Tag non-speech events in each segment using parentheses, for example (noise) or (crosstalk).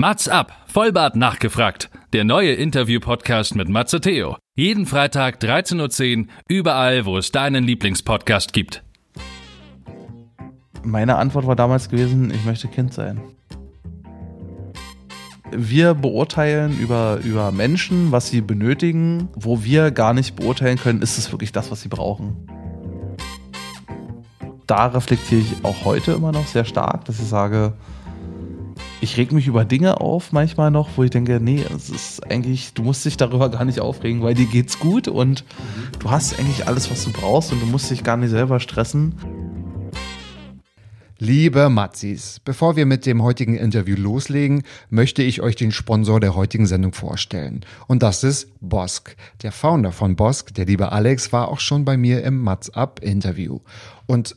Mats ab, Vollbart nachgefragt. Der neue Interview-Podcast mit Matze Theo. Jeden Freitag 13.10 Uhr, überall, wo es deinen Lieblingspodcast gibt. Meine Antwort war damals gewesen, ich möchte Kind sein. Wir beurteilen über, über Menschen, was sie benötigen, wo wir gar nicht beurteilen können, ist es wirklich das, was sie brauchen. Da reflektiere ich auch heute immer noch sehr stark, dass ich sage, ich reg mich über Dinge auf manchmal noch, wo ich denke, nee, es ist eigentlich, du musst dich darüber gar nicht aufregen, weil dir geht's gut und du hast eigentlich alles, was du brauchst und du musst dich gar nicht selber stressen. Liebe Matzis, bevor wir mit dem heutigen Interview loslegen, möchte ich euch den Sponsor der heutigen Sendung vorstellen. Und das ist Bosk. Der Founder von Bosk, der liebe Alex, war auch schon bei mir im Matz Up Interview. Und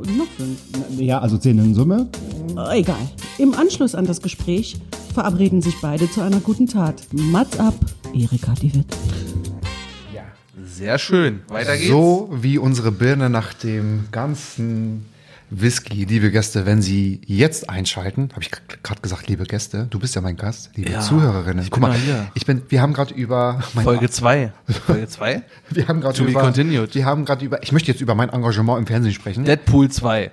Noch fünf. Ja, also zehn in Summe. Oh, egal. Im Anschluss an das Gespräch verabreden sich beide zu einer guten Tat. Mats ab, Erika die Witt. Sehr schön. Weiter geht's. So wie unsere Birne nach dem ganzen Whisky, liebe Gäste, wenn Sie jetzt einschalten, habe ich gerade gesagt, liebe Gäste, du bist ja mein Gast, liebe Ja, Zuhörerinnen. Guck mal, hier. ich bin, wir haben gerade über (laughs) Folge 2. (laughs) Folge 2? wir haben gerade über, continued. wir haben gerade über, ich möchte jetzt über mein Engagement im Fernsehen sprechen. Deadpool 2.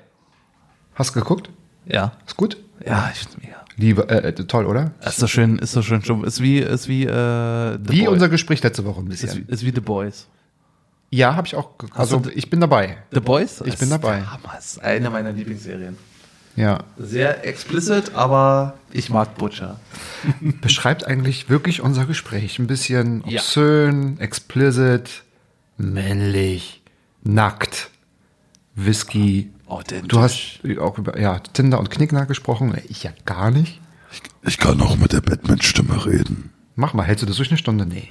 Hast du geguckt? Ja. Ist gut? Ja, ich mega. Liebe, äh, äh, toll, oder? Ist so schön, ist so schön. Ist wie, ist wie, äh, The Wie Boys. unser Gespräch letzte Woche ein ist, wie- bisschen. ist wie The Boys. Ja, habe ich auch. Also ich bin dabei. The Boys? Ich bin dabei. Ist eine meiner Lieblingsserien. Ja. Sehr explicit, aber ich mag Butcher. (laughs) Beschreibt eigentlich wirklich unser Gespräch. Ein bisschen Ja. obszön, explicit, männlich, nackt, Whisky. Authentisch. Du hast auch über ja, Tinder und Knickknack gesprochen. Ich ja gar nicht. Ich kann auch mit der Batman-Stimme reden. Mach mal, hältst du das durch eine Stunde? Nee.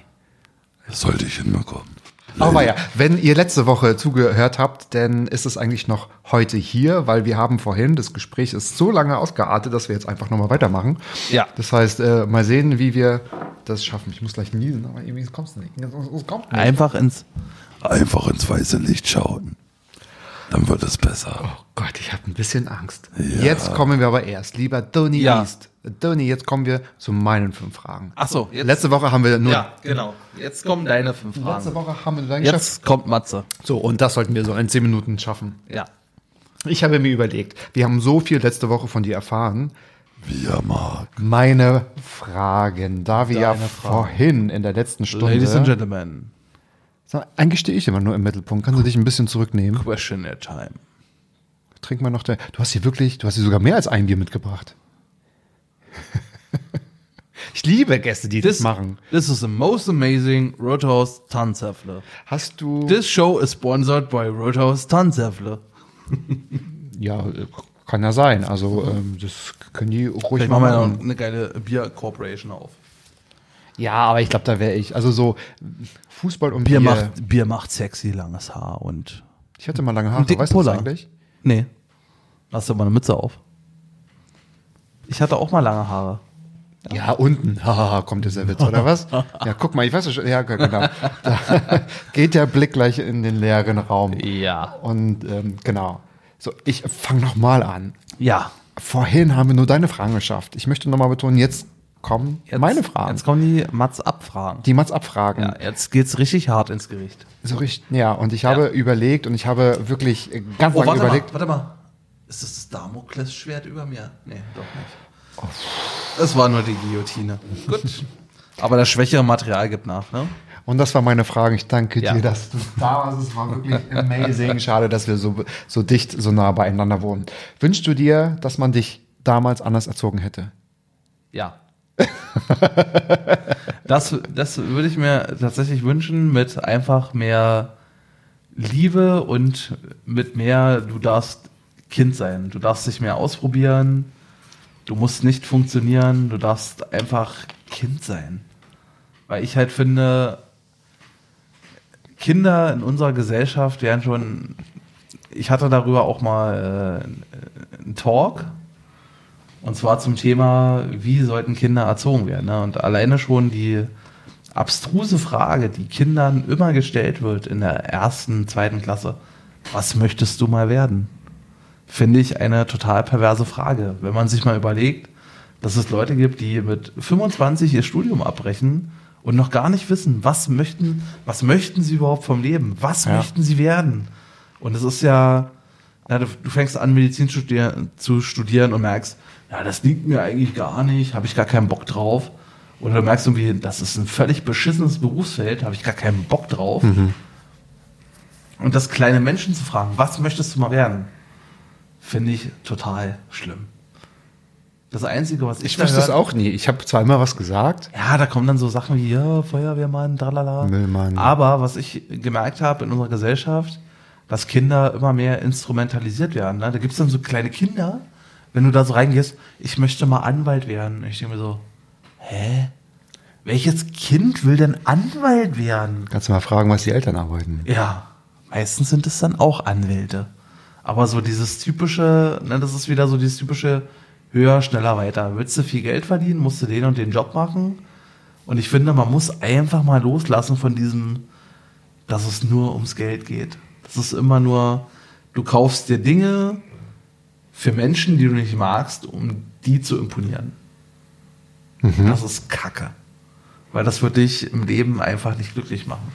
Sollte ich hinbekommen. Aber ja, wenn ihr letzte Woche zugehört habt, dann ist es eigentlich noch heute hier, weil wir haben vorhin, das Gespräch ist so lange ausgeartet, dass wir jetzt einfach nochmal weitermachen. Ja. Das heißt, äh, mal sehen, wie wir das schaffen. Ich muss gleich niesen, aber irgendwie kommst du nicht. Es kommt nicht. Einfach ins. Einfach ins weiße Licht schauen. Dann wird es besser. Oh Gott, ich habe ein bisschen Angst. Ja. Jetzt kommen wir aber erst, lieber Tony Ja. East. Tony, jetzt kommen wir zu meinen fünf Fragen. Ach so, jetzt. Letzte Woche haben wir nur. ja, genau. Jetzt kommen deine fünf Letzte Fragen. Woche haben wir dann geschafft. Jetzt kommt Matze. So, und das sollten wir so in zehn Minuten schaffen. Ja. Ich habe mir überlegt, wir haben so viel letzte Woche von dir erfahren. Wie er mag. Meine Fragen, da wir ja Deine Fragen. vorhin in der letzten Stunde. Ladies and Gentlemen, eigentlich stehe ich immer nur im Mittelpunkt. Kannst du dich ein bisschen zurücknehmen? Questionnaire Time. Trink mal noch der. Du hast hier wirklich, du hast hier sogar mehr als ein Bier mitgebracht. (laughs) ich liebe Gäste, die das, machen. This is the most amazing Roadhouse Tanzäffle. Hast du. This show is sponsored by Roadhouse Tanzäffle. (laughs) ja, kann ja sein. Also, ähm, das können die ruhig Vielleicht machen wir mal noch eine geile Bier Corporation auf. Ja, aber ich glaube, da wäre ich. Also so Fußball und Bier Bier. macht, Bier macht sexy langes Haar und. Ich hatte mal lange Haare. Weißt du das eigentlich? Nee. Hast du mal eine Mütze auf? Ich hatte auch mal lange Haare. Ja, unten. (laughs) Haha, kommt dieser Witz, oder was? Ja, guck mal, ich weiß schon. Ja, genau. (laughs) Da (laughs) geht der Blick gleich in den leeren Raum. Ja. Und ähm, genau. So, ich fange nochmal an. Ja. Vorhin haben wir nur deine Fragen geschafft. Ich möchte nochmal betonen, jetzt kommen Jetzt, meine Fragen. Jetzt kommen die Mats abfragen. die Mats abfragen. Ja, jetzt geht's richtig hart ins Gericht. So richtig, ja, und ich habe überlegt und ich habe wirklich ganz Oh, lange warte überlegt. mal, warte mal. Ist das das Damoklesschwert über mir? Nee, doch nicht. Das war nur die Guillotine. Gut. Aber das schwächere Material gibt nach, ne? Und das war meine Frage. Ich danke Ja. dir, dass du da warst. Es war wirklich amazing. Schade, dass wir so, so dicht, so nah beieinander wohnen. Wünschst du dir, dass man dich damals anders erzogen hätte? Ja. (laughs) das, das würde ich mir tatsächlich wünschen mit einfach mehr Liebe und mit mehr, du darfst Kind sein. Du darfst dich mehr ausprobieren. Du musst nicht funktionieren. Du darfst einfach Kind sein. Weil ich halt finde, Kinder in unserer Gesellschaft werden schon. Ich hatte darüber auch mal äh, einen Talk. Und zwar zum Thema, wie sollten Kinder erzogen werden. Ne? Und alleine schon die abstruse Frage, die Kindern immer gestellt wird in der ersten, zweiten Klasse. Was möchtest du mal werden? Finde ich eine total perverse Frage. Wenn man sich mal überlegt, dass es Leute gibt, die mit 25 ihr Studium abbrechen und noch gar nicht wissen, was möchten, was möchten sie überhaupt vom Leben? Was Ja. möchten sie werden? Und es ist ja, ja, du, fängst an, Medizin zu studieren und merkst, ja, das liegt mir eigentlich gar nicht, habe ich gar keinen Bock drauf. Oder du merkst irgendwie, das ist ein völlig beschissenes Berufsfeld, habe ich gar keinen Bock drauf. Und das kleine Menschen zu fragen, was möchtest du mal werden, finde ich total schlimm. Das Einzige, was ich, Ich wüsste es auch nie. Ich habe zwar immer was gesagt. ja, da kommen dann so Sachen wie, ja, Feuerwehrmann, tralala. Müllmann. Aber was ich gemerkt habe in unserer Gesellschaft, dass Kinder immer mehr instrumentalisiert werden. Ne? Da gibt es dann so kleine Kinder, wenn du da so reingehst, ich möchte mal Anwalt werden. Ich denke mir so, hä? Welches Kind will denn Anwalt werden? Kannst du mal fragen, was die Eltern arbeiten? Ja, meistens sind es dann auch Anwälte. Aber so dieses typische, ne, das ist wieder so dieses typische höher, schneller, weiter. Willst du viel Geld verdienen, musst du den und den Job machen. Und ich finde, man muss einfach mal loslassen von diesem, dass es nur ums Geld geht. Das ist immer nur, du kaufst dir Dinge für Menschen, die du nicht magst, um die zu imponieren. Das ist Kacke. Weil das wird dich im Leben einfach nicht glücklich machen.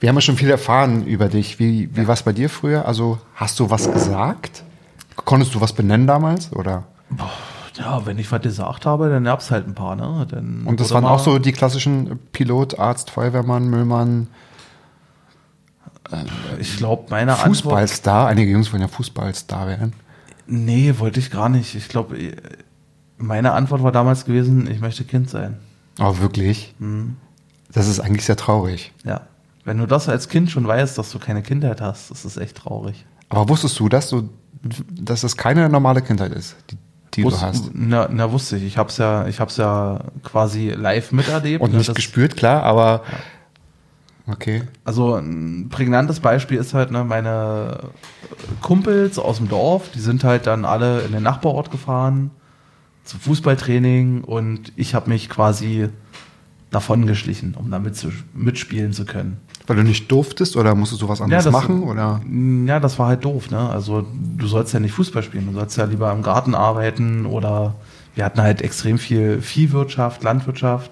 Wir haben ja schon viel erfahren über dich. Wie, wie war es bei dir früher? Also hast du was gesagt? Konntest du was benennen damals? Oder? Ja, wenn ich was gesagt habe, dann gab's halt ein paar, ne? Dann Und das waren auch so die klassischen Pilot, Arzt, Feuerwehrmann, Müllmann, Ich glaube, meine Antwort. Fußballstar. Einige Jungs wollen ja Fußballstar werden. Nee, wollte ich gar nicht. Ich glaube, meine Antwort war damals gewesen, ich möchte Kind sein. Oh, wirklich? Mhm. Das ist eigentlich sehr traurig. Ja. Wenn du das als Kind schon weißt, dass du keine Kindheit hast, das ist echt traurig. Aber wusstest du, dass du, dass das keine normale Kindheit ist, die, die du Wus- hast? Na, na, wusste ich. Ich hab's ja, ich hab's ja quasi live miterlebt. Und ne, nicht das- gespürt, klar, aber okay. Also ein prägnantes Beispiel ist halt, ne, meine Kumpels aus dem Dorf, die sind halt dann alle in den Nachbarort gefahren zum Fußballtraining und ich habe mich quasi davon geschlichen, um da mitspielen zu können. Weil du nicht durftest oder musstest du was anderes das- machen? Oder? Ja, das war halt doof, ne? Also du sollst ja nicht Fußball spielen, du sollst ja lieber im Garten arbeiten oder wir hatten halt extrem viel Viehwirtschaft, Landwirtschaft.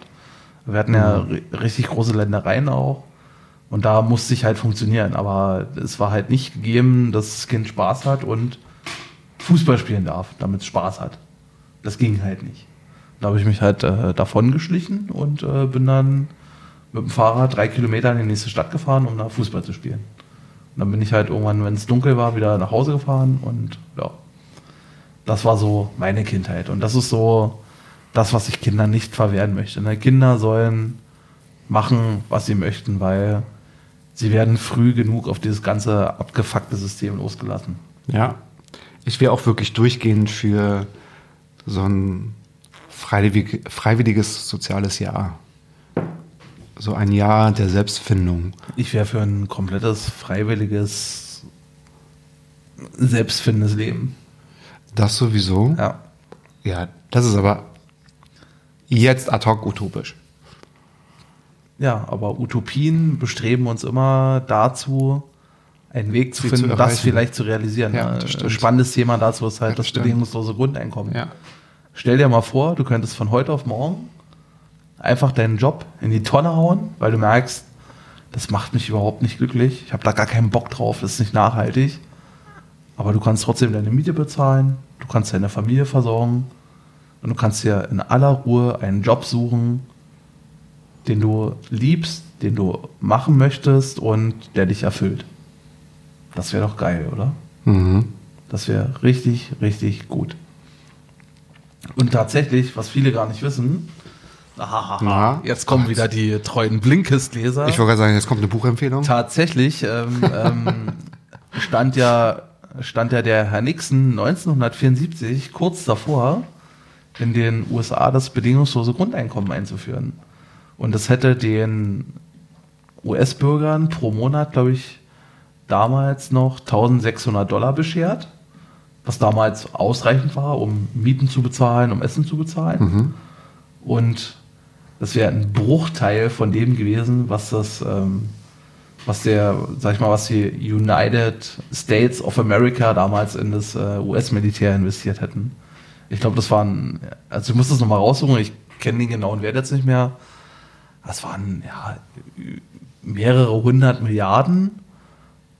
Wir hatten ja ri- richtig große Ländereien auch. Und da musste ich halt funktionieren. Aber es war halt nicht gegeben, dass das Kind Spaß hat und Fußball spielen darf, damit es Spaß hat. Das ging halt nicht. Da habe ich mich halt äh, davon geschlichen und äh, bin dann mit dem Fahrrad drei Kilometer in die nächste Stadt gefahren, um da Fußball zu spielen. Und dann bin ich halt irgendwann, wenn es dunkel war, wieder nach Hause gefahren und ja, das war so meine Kindheit. Und das ist so das, was ich Kindern nicht verwehren möchte. Ne? Kinder sollen machen, was sie möchten, weil sie werden früh genug auf dieses ganze abgefuckte System losgelassen. Ja. Ich wäre auch wirklich durchgehend für so ein freiwillig, freiwilliges soziales Jahr. So ein Jahr der Selbstfindung. Ich wäre für ein komplettes, freiwilliges, selbstfindendes Leben. Das sowieso. Ja. Ja, das ist aber jetzt ad hoc utopisch. Ja, aber Utopien bestreben uns immer dazu, einen Weg zu Sie zu finden, das vielleicht zu realisieren. Ja, Ne? Spannendes Thema dazu ist halt Ja, das das bedingungslose Grundeinkommen. Ja. Stell dir mal vor, du könntest von heute auf morgen einfach deinen Job in die Tonne hauen, weil du merkst, das macht mich überhaupt nicht glücklich. Ich habe da gar keinen Bock drauf, das ist nicht nachhaltig. Aber du kannst trotzdem deine Miete bezahlen, du kannst deine Familie versorgen und du kannst dir in aller Ruhe einen Job suchen, den du liebst, den du machen möchtest und der dich erfüllt. Das wäre doch geil, oder? Mhm. Das wäre richtig, richtig gut. Und tatsächlich, was viele gar nicht wissen, ahaha, Na? jetzt kommen wieder die treuen Blinkist-Leser. Ich wollte gerade sagen, jetzt kommt eine Buchempfehlung. Tatsächlich ähm, ähm, (laughs) stand, ja, stand ja der Herr Nixon 1974 kurz davor, in den USA das bedingungslose Grundeinkommen einzuführen. Und das hätte den US-Bürgern pro Monat, glaube ich, damals noch 1600 Dollar beschert, was damals ausreichend war, um Mieten zu bezahlen, um Essen zu bezahlen. Und das wäre ein Bruchteil von dem gewesen, was das, ähm, was der, sag ich mal, was die United States of America damals in das äh, US-Militär investiert hätten. Ich glaube, das waren, also ich muss das nochmal raussuchen, ich kenne den genauen Wert jetzt nicht mehr. Das waren ja mehrere hundert Milliarden,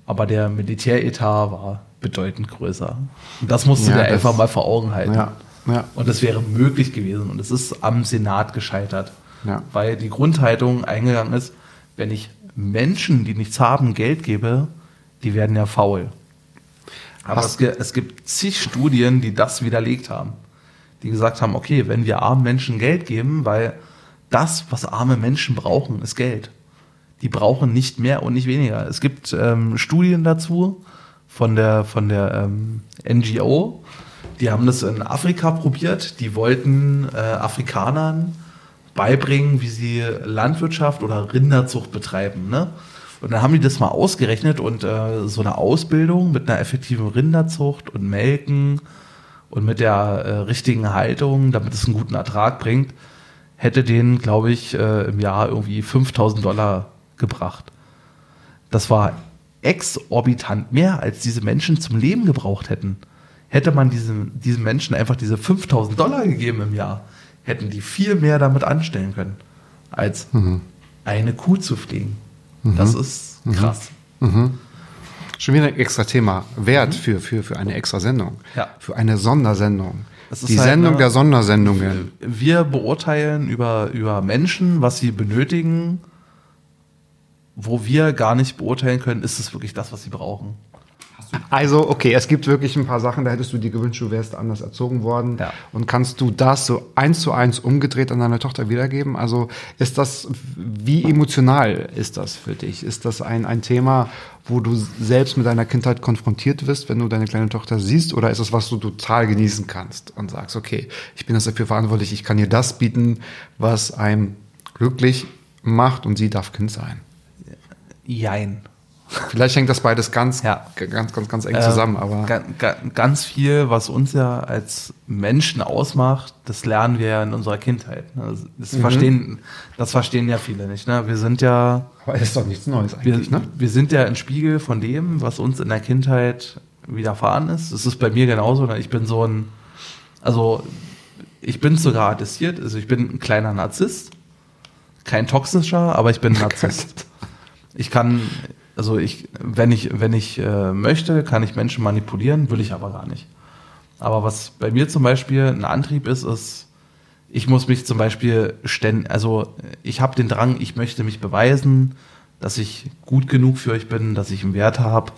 aber der Militäretat war bedeutend größer. Und das musst du Ja, dir das- einfach mal vor Augen halten. Ja, ja. Und es wäre möglich gewesen. Und es ist am Senat gescheitert. Weil die Grundhaltung eingegangen ist, wenn ich Menschen, die nichts haben, Geld gebe, die werden ja faul. Aber es, es gibt zig Studien, die das widerlegt haben. Die gesagt haben, okay, wenn wir armen Menschen Geld geben, weil das, was arme Menschen brauchen, ist Geld. Die brauchen nicht mehr und nicht weniger. Es gibt ähm, Studien dazu von der, von der ähm, NGO, die haben das in Afrika probiert. Die wollten äh, Afrikanern beibringen, wie sie Landwirtschaft oder Rinderzucht betreiben. Ne? Und dann haben die das mal ausgerechnet und äh, so eine Ausbildung mit einer effektiven Rinderzucht und Melken und mit der äh, richtigen Haltung, damit es einen guten Ertrag bringt, hätte denen, glaube ich, äh, im Jahr irgendwie 5000 Dollar gebracht. Das war exorbitant mehr, als diese Menschen zum Leben gebraucht hätten. Hätte man diesem, diesen Menschen einfach diese 5000 Dollar gegeben im Jahr, hätten die viel mehr damit anstellen können, als eine Kuh zu pflegen. Das ist krass. Schon wieder ein extra Thema. Wert für, für, für eine extra Sendung. Mhm. Ja. Für eine Sondersendung. Das ist Die halt, Sendung ne, der Sondersendungen. Wir beurteilen über, über Menschen, was sie benötigen, wo wir gar nicht beurteilen können, ist es wirklich das, was sie brauchen. Also, okay, es gibt wirklich ein paar Sachen, da hättest du dir gewünscht, du wärst anders erzogen worden. Ja. Und kannst du das so eins zu eins umgedreht an deine Tochter wiedergeben? Also, ist das, wie emotional ist das für dich? Ist das ein, ein Thema, wo du selbst mit deiner Kindheit konfrontiert wirst, wenn du deine kleine Tochter siehst? Oder ist es was, du total genießen kannst und sagst, okay, ich bin jetzt dafür verantwortlich, ich kann ihr das bieten, was einem glücklich macht und sie darf Kind sein? Jein. Vielleicht hängt das beides ganz, Ja. ganz, ganz, ganz eng zusammen, aber. Ga, ga, ganz viel, was uns ja als Menschen ausmacht, das lernen wir ja in unserer Kindheit. ne? Das, das, Mhm. verstehen, das verstehen ja viele nicht. Ne? Wir sind ja, Aber ist doch nichts Neues wir, eigentlich, ne? wir sind ja ein Spiegel von dem, was uns in der Kindheit widerfahren ist. Das ist bei mir genauso. Ne? Ich bin so ein, also ich bin sogar attestiert, also ich bin ein kleiner Narzisst. Kein toxischer, aber ich bin ein (laughs) Narzisst. Ich kann, also ich, wenn ich, wenn ich äh, möchte, kann ich Menschen manipulieren, will ich aber gar nicht. Aber was bei mir zum Beispiel ein Antrieb ist, ist, ich muss mich zum Beispiel ständig, also ich habe den Drang, ich möchte mich beweisen, dass ich gut genug für euch bin, dass ich einen Wert habe.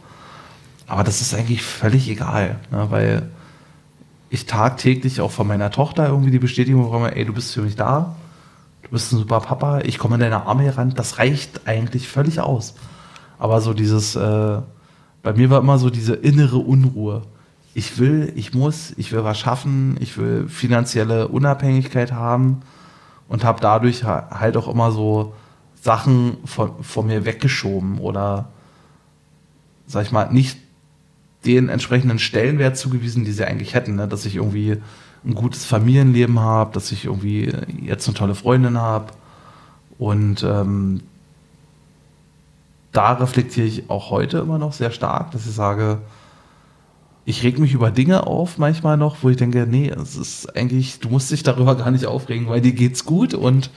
Aber das ist eigentlich völlig egal, ne, weil ich tagtäglich auch von meiner Tochter irgendwie die Bestätigung bekomme, ey, du bist für mich da, du bist ein super Papa, ich komme in deine Arme heran, das reicht eigentlich völlig aus. Aber so dieses, äh, bei mir war immer so diese innere Unruhe. Ich will, ich muss, ich will was schaffen, ich will finanzielle Unabhängigkeit haben und habe dadurch ha- halt auch immer so Sachen von, von mir weggeschoben oder, sag ich mal, nicht den entsprechenden Stellenwert zugewiesen, die sie eigentlich hätten, ne? dass ich irgendwie ein gutes Familienleben habe, dass ich irgendwie jetzt eine tolle Freundin habe und ähm, da reflektiere ich auch heute immer noch sehr stark, dass ich sage, ich reg mich über Dinge auf manchmal noch, wo ich denke, nee, es ist eigentlich, du musst dich darüber gar nicht aufregen, weil dir geht's gut und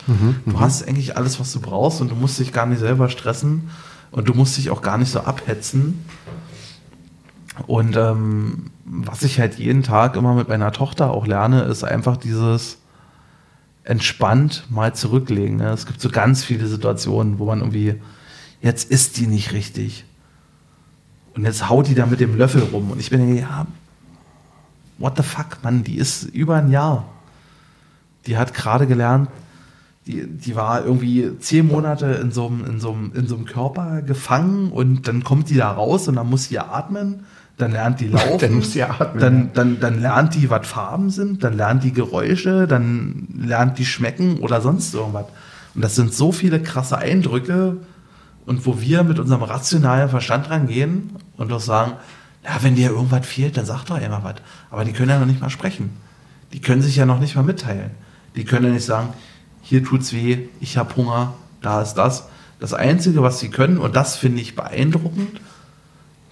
du hast eigentlich alles, was du brauchst und du musst dich gar nicht selber stressen und du musst dich auch gar nicht so abhetzen. Und ähm, was ich halt jeden Tag immer mit meiner Tochter auch lerne, ist einfach dieses, entspannt mal zurücklegen. Ne? Es gibt so ganz viele Situationen, wo man irgendwie, jetzt ist die nicht richtig. Und jetzt haut die da mit dem Löffel rum. Und ich bin ja, what the fuck, Mann, die ist über ein Jahr. Die hat gerade gelernt, die, die war irgendwie zehn Monate in so, einem, in, so einem, in so einem Körper gefangen und dann kommt die da raus und dann muss sie atmen, dann lernt die (laughs) laufen. Dann muss sie atmen, Dann, dann, dann lernt die, was Farben sind, dann lernt die Geräusche, dann lernt die schmecken oder sonst irgendwas. Und das sind so viele krasse Eindrücke und wo wir mit unserem rationalen Verstand rangehen und doch sagen, ja, wenn dir irgendwas fehlt, dann sag doch immer was. Aber die können ja noch nicht mal sprechen. Die können sich ja noch nicht mal mitteilen. Die können ja nicht sagen, hier tut's weh, ich habe Hunger, da ist das. Das Einzige, was sie können, und das finde ich beeindruckend,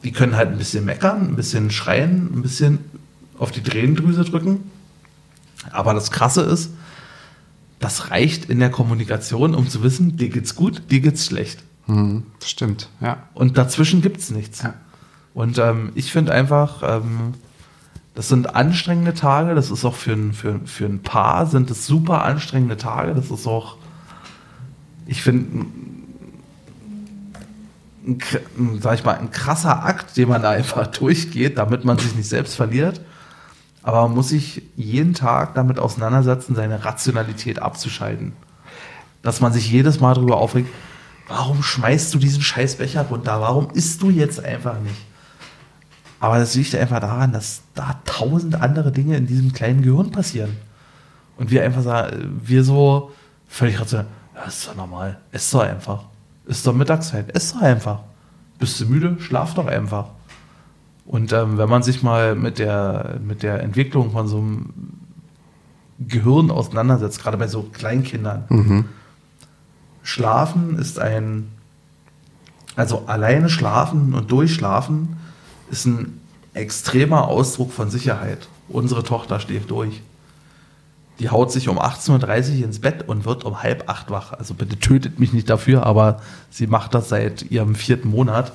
die können halt ein bisschen meckern, ein bisschen schreien, ein bisschen auf die Tränendrüse drücken. Aber das Krasse ist, das reicht in der Kommunikation, um zu wissen, dir geht's gut, dir geht's schlecht. Mhm, das stimmt, ja. Und dazwischen gibt's nichts. Ja. Und ähm, ich finde einfach, ähm, das sind anstrengende Tage, das ist auch für ein, für, für ein Paar, sind es super anstrengende Tage, das ist auch, ich finde, sag ich mal, ein krasser Akt, den man da einfach (laughs) durchgeht, damit man sich nicht selbst verliert. Aber man muss sich jeden Tag damit auseinandersetzen, seine Rationalität abzuschalten. Dass man sich jedes Mal darüber aufregt, warum schmeißt du diesen scheiß Becher runter? Warum isst du jetzt einfach nicht? Aber das liegt einfach daran, dass da tausend andere Dinge in diesem kleinen Gehirn passieren. Und wir einfach sagen, wir so völlig rational, ja, ist doch normal, ess doch einfach. Ist doch Mittagszeit, ess doch einfach. Bist du müde? Schlaf doch einfach. Und ähm, wenn man sich mal mit der, mit der Entwicklung von so einem Gehirn auseinandersetzt, gerade bei so Kleinkindern, Schlafen ist ein, also alleine schlafen und durchschlafen ist ein extremer Ausdruck von Sicherheit. Unsere Tochter schläft durch. Die haut sich um 18.30 Uhr ins Bett und wird um halb acht wach. Also bitte tötet mich nicht dafür, aber sie macht das seit ihrem vierten Monat.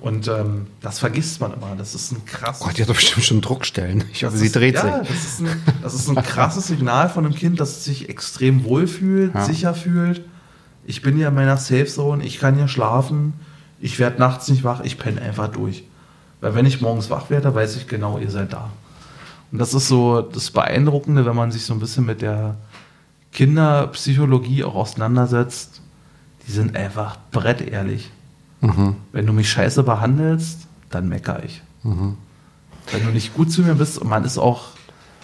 Und ähm, das vergisst man immer. Das ist ein krass. Gott, die hat doch bestimmt schon Druckstellen. Ich hoffe, sie ist- dreht ja, sich. Das ist, ein, das ist ein krasses Signal von einem Kind, dass es sich extrem wohl fühlt, Ja. sicher fühlt. Ich bin ja in meiner Safe Zone, ich kann hier schlafen, ich werde nachts nicht wach, ich penne einfach durch. Weil wenn ich morgens wach werde, weiß ich genau, ihr seid da. Und das ist so das Beeindruckende, wenn man sich so ein bisschen mit der Kinderpsychologie auch auseinandersetzt. Die sind einfach brettehrlich. Wenn du mich scheiße behandelst, dann meckere ich. Wenn du nicht gut zu mir bist und man ist auch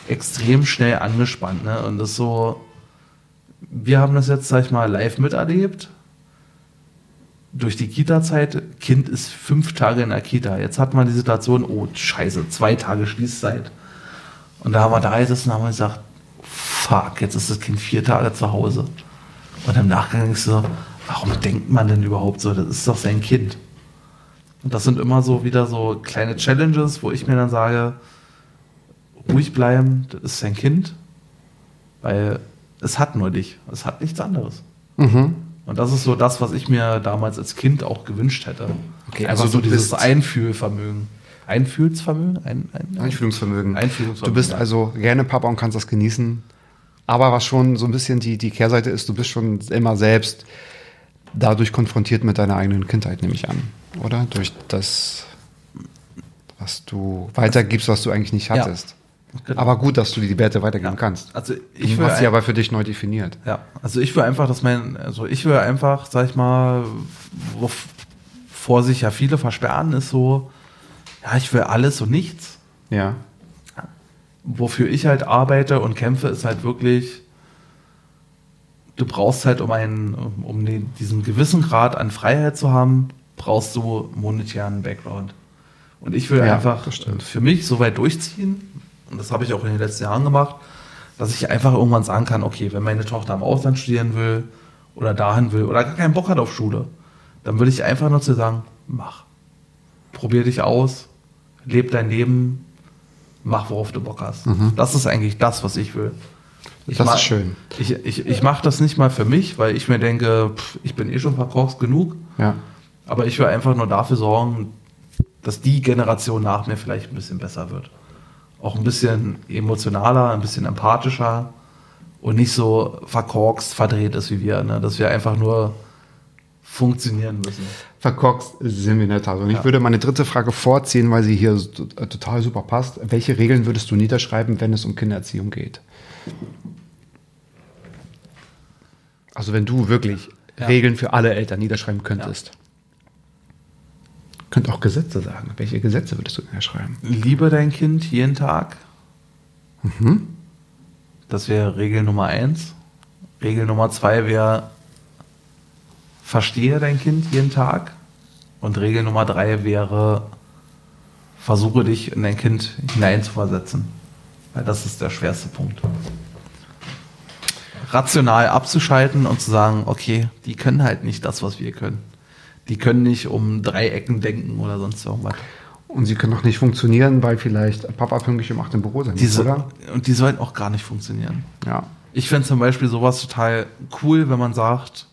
extrem schnell angespannt. Ne? Und das ist so, wir haben das jetzt, sag ich mal, live miterlebt. Durch die Kita-Zeit, Kind ist fünf Tage in der Kita. Jetzt hat man die Situation, oh scheiße, zwei Tage Schließzeit. Und da haben wir da gesessen und haben gesagt, fuck, jetzt ist das Kind vier Tage zu Hause. Und im Nachgang ist so, warum denkt man denn überhaupt so? Das ist doch sein Kind. Und das sind immer so wieder so kleine Challenges, wo ich mir dann sage, ruhig bleiben, das ist sein Kind, weil es hat nur dich, es hat nichts anderes. Mhm. Und das ist so das, was ich mir damals als Kind auch gewünscht hätte. Okay, also so dieses Einfühlvermögen. Einfühlsvermögen? Ein, ein, Einfühlungsvermögen. Einfühlungsvermögen, Du bist ja. also gerne Papa und kannst das genießen. Aber was schon so ein bisschen die, die Kehrseite ist, du bist schon immer selbst dadurch konfrontiert mit deiner eigenen Kindheit, nehme ich an. Oder? Durch das, was du weitergibst, was du eigentlich nicht Ja. Genau. Aber gut, dass du die Werte weitergeben kannst. Also ich du hast sie aber für dich neu definiert. Ja, also ich will einfach, dass mein, also ich will einfach, sag ich mal, wovor sich ja viele versperren, ist so, ja, ich will alles und nichts. Ja. Wofür ich halt arbeite und kämpfe, ist halt wirklich, du brauchst halt, um einen, um den, diesen gewissen Grad an Freiheit zu haben, brauchst du monetären Background. Und ich will Ja, einfach für mich so weit durchziehen, und das habe ich auch in den letzten Jahren gemacht, dass ich einfach irgendwann sagen kann, okay, wenn meine Tochter im Ausland studieren will oder dahin will oder gar keinen Bock hat auf Schule, dann will ich einfach nur zu sagen, mach. Probier dich aus, leb dein Leben, mach, worauf du Bock hast. Das ist eigentlich das, was ich will. Ich Mhm. Das ist schön. Ich, ich, ich mache das nicht mal für mich, weil ich mir denke, pff, ich bin eh schon verkorkst genug. Ja. Aber ich will einfach nur dafür sorgen, dass die Generation nach mir vielleicht ein bisschen besser wird. Auch ein bisschen emotionaler, ein bisschen empathischer und nicht so verkorkst, verdreht ist wie wir, ne? dass wir einfach nur funktionieren müssen. Verkorkst sind wir in der Tat. Und ich würde meine dritte Frage vorziehen, weil sie hier äh, total super passt. Welche Regeln würdest du niederschreiben, wenn es um Kindererziehung geht? Also wenn du wirklich Ja. Regeln für alle Eltern niederschreiben könntest. Könnt auch Gesetze sagen. Welche Gesetze würdest du niederschreiben? Liebe dein Kind jeden Tag. Das wäre Regel Nummer eins. Regel Nummer zwei wäre, verstehe dein Kind jeden Tag. Und Regel Nummer drei wäre, versuche dich in dein Kind hineinzuversetzen. Weil das ist der schwerste Punkt. Rational abzuschalten und zu sagen, okay, die können halt nicht das, was wir können. Die können nicht um Dreiecken denken oder sonst irgendwas. Und sie können auch nicht funktionieren, weil vielleicht Papa pünktlich um 8 im Büro sein muss, Diese, oder? und die sollten auch gar nicht funktionieren. Ja. Ich finde zum Beispiel sowas total cool, wenn man sagt,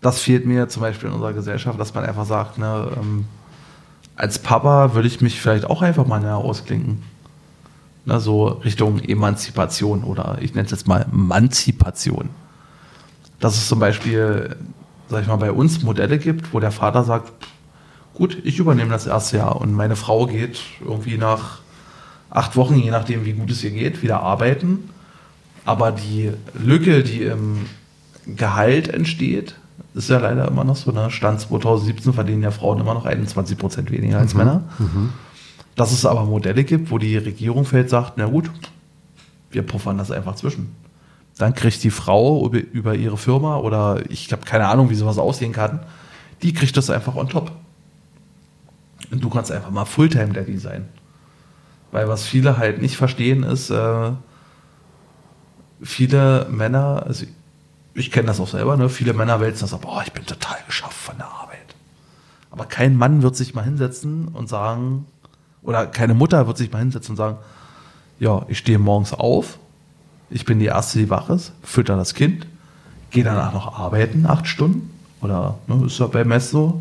das fehlt mir zum Beispiel in unserer Gesellschaft, dass man einfach sagt, ne, ähm, als Papa würde ich mich vielleicht auch einfach mal ausklinken. Ne, so Richtung Emanzipation oder ich nenne es jetzt mal Manzipation. Dass es zum Beispiel, sag ich mal, bei uns Modelle gibt, wo der Vater sagt, gut, ich übernehme das erste Jahr und meine Frau geht irgendwie nach acht Wochen, je nachdem wie gut es ihr geht, wieder arbeiten. Aber die Lücke, die im Gehalt entsteht, ist ja leider immer noch so. Ne? Stand 2017 verdienen ja Frauen immer noch 21 Prozent weniger als Männer. Dass es aber Modelle gibt, wo die Regierung vielleicht sagt, na gut, wir puffern das einfach zwischen. Dann kriegt die Frau über, ihre Firma oder ich habe keine Ahnung, wie sowas aussehen kann, die kriegt das einfach on top. Und du kannst einfach mal Fulltime-Daddy sein. Weil was viele halt nicht verstehen ist, äh, viele Männer, also ich kenne das auch selber, ne? viele Männer wälzen das ab, boah, ich bin total geschafft von der Arbeit. Aber kein Mann wird sich mal hinsetzen und sagen, oder keine Mutter wird sich mal hinsetzen und sagen, ja, ich stehe morgens auf, ich bin die Erste, die wach ist, fütter das Kind, gehe danach noch arbeiten, acht Stunden, oder ne, ist ja bei Mess so.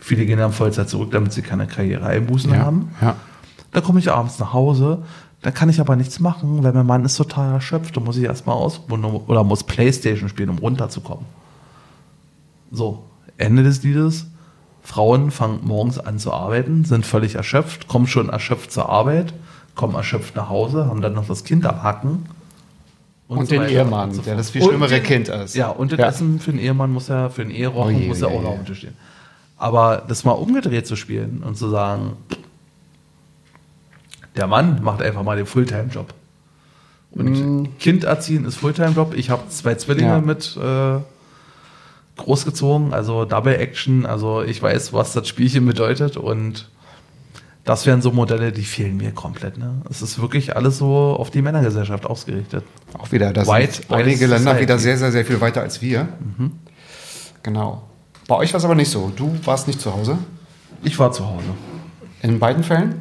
Viele gehen dann Vollzeit zurück, damit sie keine Karriereeinbußen haben. ja. Dann komme ich abends nach Hause, dann kann ich aber nichts machen, weil mein Mann ist total erschöpft und muss ich erstmal ausruhen oder muss Playstation spielen, um runterzukommen. So, Ende des Liedes. Frauen fangen morgens an zu arbeiten, sind völlig erschöpft, kommen schon erschöpft zur Arbeit, kommen erschöpft nach Hause, haben dann noch das Kind am Hacken. Und, so den weiter Ehemann, und so der das viel Und schlimmere den- Kind ist. Ja, und das Ja. Essen für den Ehemann muss ja, für den Eherochen Oh je, muss ja je, auch noch auf dem Tisch stehen. Aber das mal umgedreht zu spielen und zu sagen, der Mann macht einfach mal den Fulltime-Job. Und Kind erziehen ist Fulltime-Job. Ich habe zwei Zwillinge Ja. mit äh, großgezogen, also Double Action. Also ich weiß, was das Spielchen bedeutet und das wären so Modelle, die fehlen mir komplett. Ne? Es ist wirklich alles so auf die Männergesellschaft ausgerichtet. Auch wieder, da White sind einige Länder Society. wieder sehr, sehr, sehr viel weiter als wir. Genau. Bei euch war es aber nicht so. Du warst nicht zu Hause. Ich war zu Hause. In beiden Fällen?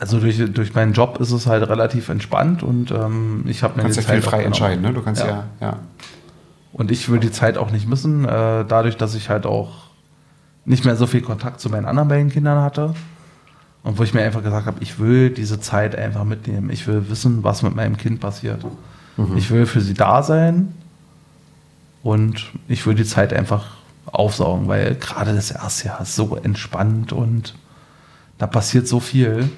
Also durch, durch meinen Job ist es halt relativ entspannt und ähm, ich habe Du mir kannst die ja viel Zeit auch frei genommen. entscheiden, ne? Du kannst ja, Ja. ja. Und ich will die Zeit auch nicht missen, äh, dadurch, dass ich halt auch nicht mehr so viel Kontakt zu meinen anderen beiden Kindern hatte. Und wo ich mir einfach gesagt habe, ich will diese Zeit einfach mitnehmen. Ich will wissen, was mit meinem Kind passiert. Ich will für sie da sein und ich will die Zeit einfach aufsaugen, weil gerade das erste Jahr ist so entspannt und da passiert so viel.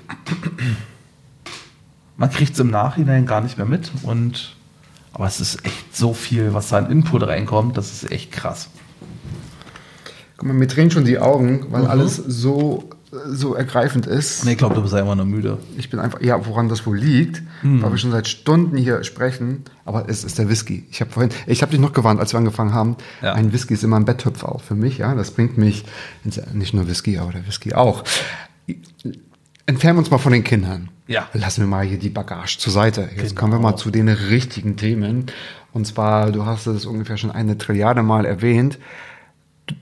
Man kriegt es im Nachhinein gar nicht mehr mit und aber es ist echt so viel, was da an Input reinkommt, das ist echt krass. Guck mal, mir drehen schon die Augen, weil alles so, so ergreifend ist. Nee, ich glaube, du bist einfach nur müde. Ich bin einfach, ja, woran das wohl liegt, weil wir schon seit Stunden hier sprechen, aber es ist der Whisky. Ich habe vorhin, ich habe dich noch gewarnt, als wir angefangen haben, Ja. ein Whisky ist immer ein Betthüpfer auch für mich, ja, das bringt mich, ins, nicht nur Whisky, aber der Whisky auch. Entfernen wir uns mal von den Kindern. Ja. Lassen wir mal hier die Bagage zur Seite. Jetzt Genau. kommen wir mal zu den richtigen Themen. Und zwar, du hast es ungefähr schon eine Trilliarde Mal erwähnt.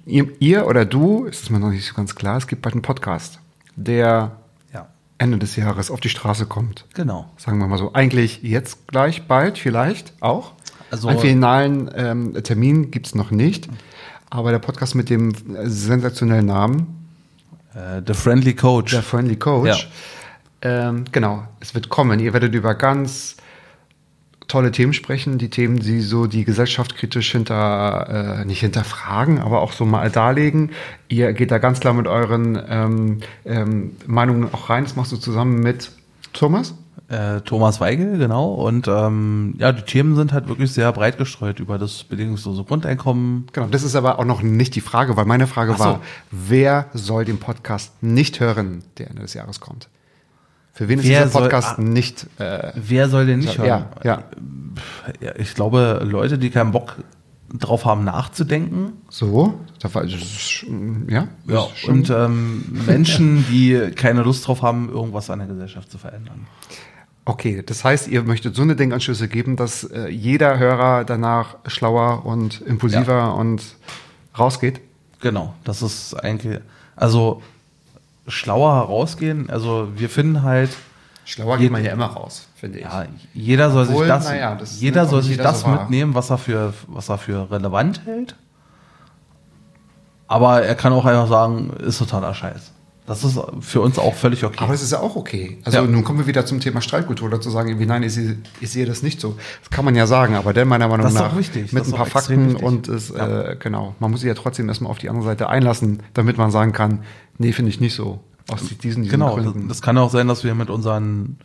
Ihr, ihr oder du, ist es mir noch nicht so ganz klar, es gibt bald einen Podcast, der Ja, Ende des Jahres auf die Straße kommt. genau. Sagen wir mal so. Eigentlich jetzt gleich, bald, vielleicht auch. Also- Einen finalen ähm, Termin gibt's noch nicht. Aber der Podcast mit dem äh, sensationellen Namen, Äh, The Friendly Coach. der Friendly Coach, ähm, genau, es wird kommen. Ihr werdet über ganz tolle Themen sprechen, die Themen, die so die Gesellschaft kritisch hinter, äh, nicht hinterfragen, aber auch so mal darlegen. Ihr geht da ganz klar mit euren ähm, ähm, Meinungen auch rein. Das machst du zusammen mit Thomas? Äh, Thomas Weigel, genau. Und ähm, ja, die Themen sind halt wirklich sehr breit gestreut über das bedingungslose Grundeinkommen. Genau, das ist aber auch noch nicht die Frage, weil meine Frage so. war, wer soll den Podcast nicht hören, der Ende des Jahres kommt? Für wen ist Wer dieser soll- Podcast ah, nicht? Äh, Wer soll den nicht hören? ja, ja. Ja, ich glaube, Leute, die keinen Bock drauf haben, nachzudenken. So, da war, ja, Ja, und ähm, Menschen, die keine Lust drauf haben, irgendwas an der Gesellschaft zu verändern. Okay, das heißt, ihr möchtet so eine Denkanschlüsse geben, dass äh, jeder Hörer danach schlauer und impulsiver und rausgeht? Genau, das ist eigentlich, also schlauer herausgehen. Also wir finden halt, Schlauer geht man ja immer raus, finde ich. ja, jeder soll Obwohl, sich das, naja, das jeder soll sich jeder das so mitnehmen, was er für, was er für relevant hält. Aber er kann auch einfach sagen, ist totaler Scheiß. Das ist für uns auch völlig okay. Aber es ist ja auch okay. Also Ja. nun kommen wir wieder zum Thema Streitkultur, dazu sagen, irgendwie, nein, ich sehe, ich sehe das nicht so. Das kann man ja sagen, aber dann meiner Meinung Das ist nach auch wichtig. mit Das ein paar Fakten und es, äh, genau, man muss sich ja trotzdem erstmal auf die andere Seite einlassen, damit man sagen kann, nee, finde ich nicht so. Aus diesen, diesen Genau, das, Gründen. das kann auch sein, dass wir mit unseren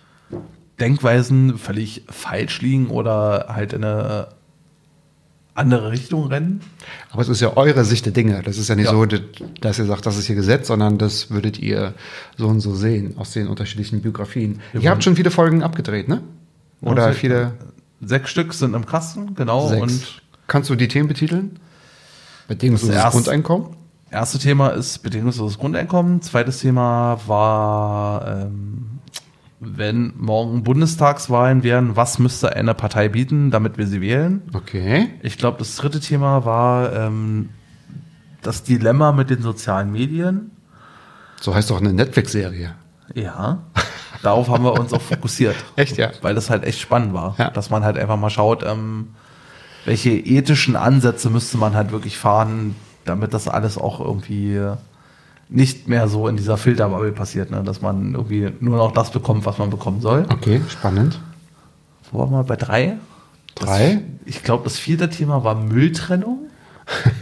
Denkweisen völlig falsch liegen oder halt in eine andere Richtung rennen. Aber es ist ja eure Sicht der Dinge. Das ist ja nicht Ja. so, dass- ihr sagt, das ist hier Gesetz, sondern das würdet ihr so und so sehen aus den unterschiedlichen Biografien. ihr habt schon viele Folgen abgedreht, ne? Oder Ja, viele Sechs Stück sind im Kasten, genau. sechs. Und Kannst du die Themen betiteln? Bedingungsloses Grundeinkommen? Erste Thema ist bedingungsloses Grundeinkommen. Zweites Thema war, ähm, wenn morgen Bundestagswahlen wären, was müsste eine Partei bieten, damit wir sie wählen? Okay. Ich glaube, das dritte Thema war ähm, das Dilemma mit den sozialen Medien. So heißt doch eine Netflix-Serie. Ja, darauf haben wir uns auch fokussiert. (laughs) Echt, ja? Weil das halt echt spannend war. Ja. Dass man halt einfach mal schaut, ähm, welche ethischen Ansätze müsste man halt wirklich fahren, damit das alles auch irgendwie nicht mehr so in dieser Filterbubble passiert, ne? dass man irgendwie nur noch das bekommt, was man bekommen soll. Okay, spannend. Wo waren wir bei drei? Drei? Das, ich glaube, das vierte Thema war Mülltrennung.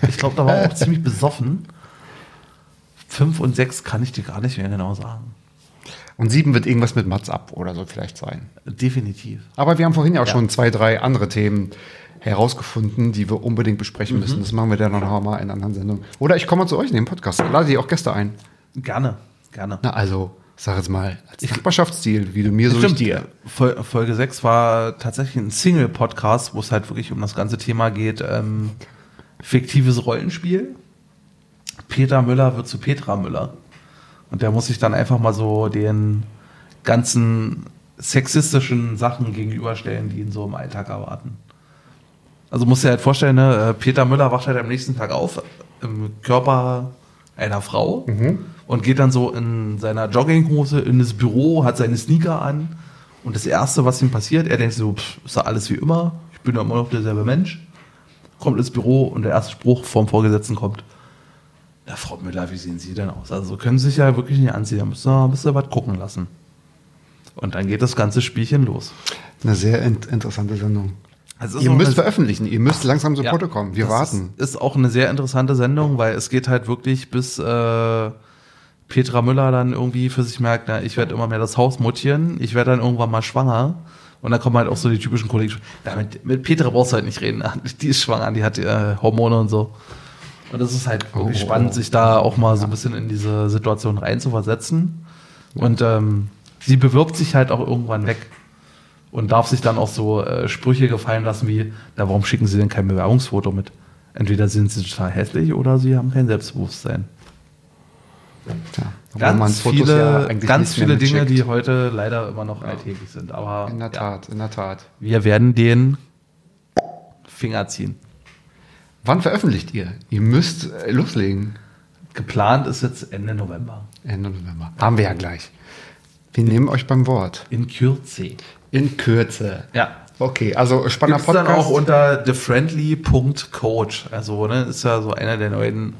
Ich glaube, da war auch (laughs) ziemlich besoffen. Fünf und sechs kann ich dir gar nicht mehr genau sagen. Und sieben wird irgendwas mit Mats ab oder so vielleicht sein. Definitiv. Aber wir haben vorhin ja auch Ja. schon zwei, drei andere Themen herausgefunden, die wir unbedingt besprechen Mhm. müssen. Das machen wir dann noch mal in einer anderen Sendung. Oder ich komme mal zu euch in den Podcast. Lade ihr auch Gäste ein. Gerne, gerne. Na, also, sag jetzt mal, als Nachbarschaftsziel, wie du mir, so ich dir. Fol- Folge 6 war tatsächlich ein Single-Podcast, wo es halt wirklich um das ganze Thema geht. Ähm, fiktives Rollenspiel. Peter Müller wird zu Petra Müller. Und der muss sich dann einfach mal so den ganzen sexistischen Sachen gegenüberstellen, die ihn so im Alltag erwarten. Also musst dir halt vorstellen, ne, äh, Peter Müller wacht halt am nächsten Tag auf im Körper einer Frau und geht dann so in seiner Jogginghose in das Büro, hat seine Sneaker an und das Erste, was ihm passiert, er denkt so, pff, ist ja alles wie immer, ich bin ja immer noch derselbe Mensch, kommt ins Büro und der erste Spruch vom Vorgesetzten kommt, na Frau Müller, wie sehen Sie denn aus? Also so können Sie sich ja wirklich nicht anziehen, da müssen wir, müssen wir was gucken lassen. Und dann geht das ganze Spielchen los. Eine sehr in interessante Sendung. Also Ihr müsst veröffentlichen. Ihr müsst langsam zu Ja, Potte kommen. Wir das warten. Ist, ist auch eine sehr interessante Sendung, weil es geht halt wirklich bis äh, Petra Müller dann irgendwie für sich merkt, na, ich werde immer mehr das Haus mutieren, ich werde dann irgendwann mal schwanger. Und dann kommen halt auch so die typischen Kollegen. Ja, mit, mit Petra brauchst du halt nicht reden. (laughs) Die ist schwanger, die hat äh, Hormone und so. Und es ist halt Oh. spannend, sich da auch mal so ein bisschen in diese Situation reinzuversetzen. Und ähm, sie bewirbt sich halt auch irgendwann weg und darf sich dann auch so äh, Sprüche gefallen lassen wie, na, warum schicken Sie denn kein Bewerbungsfoto mit? Entweder sind Sie total hässlich oder Sie haben kein Selbstbewusstsein. Man Ganz viele, ja ganz viele Dinge, die heute leider immer noch alltäglich sind. Aber In der ja, Tat, in der Tat. wir werden den Finger ziehen. Wann veröffentlicht ihr? Ihr müsst äh, loslegen. Geplant ist jetzt Ende November. Ende November. Haben wir ja gleich. Wir nehmen euch beim Wort. In Kürze. In Kürze. Ja. Okay, also spannender Gibt's dann Podcast. auch unter thefriendly.coach. Also, ne, ist ja so einer der neuen.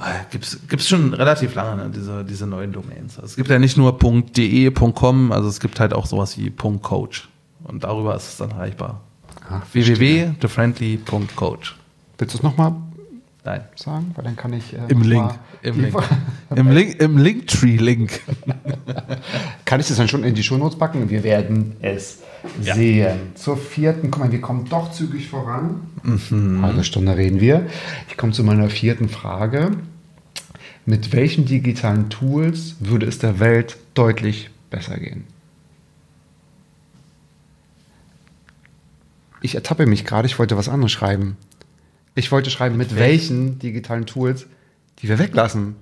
äh, Gibt's, gibt's schon relativ lange, ne, diese, diese neuen Domains. Also es gibt ja nicht nur .de, .com, also es gibt halt auch sowas wie .coach. Und darüber ist es dann erreichbar. Ah, www.thefriendly.coach. Willst du es nochmal Nein. sagen? Weil dann kann ich. äh, Im (laughs) Link. Im Link. Im Link. Im Linktree-Link. (laughs) Kann ich das dann schon in die Shownotes packen? Wir werden es sehen. Zur vierten, guck mal, wir kommen doch zügig voran. Halbe Stunde reden wir. Ich komme zu meiner vierten Frage. Mit welchen digitalen Tools würde es der Welt deutlich besser gehen? Ich ertappe mich gerade, ich wollte was anderes schreiben. Ich wollte schreiben, mit, welchen digitalen Tools, die wir weglassen,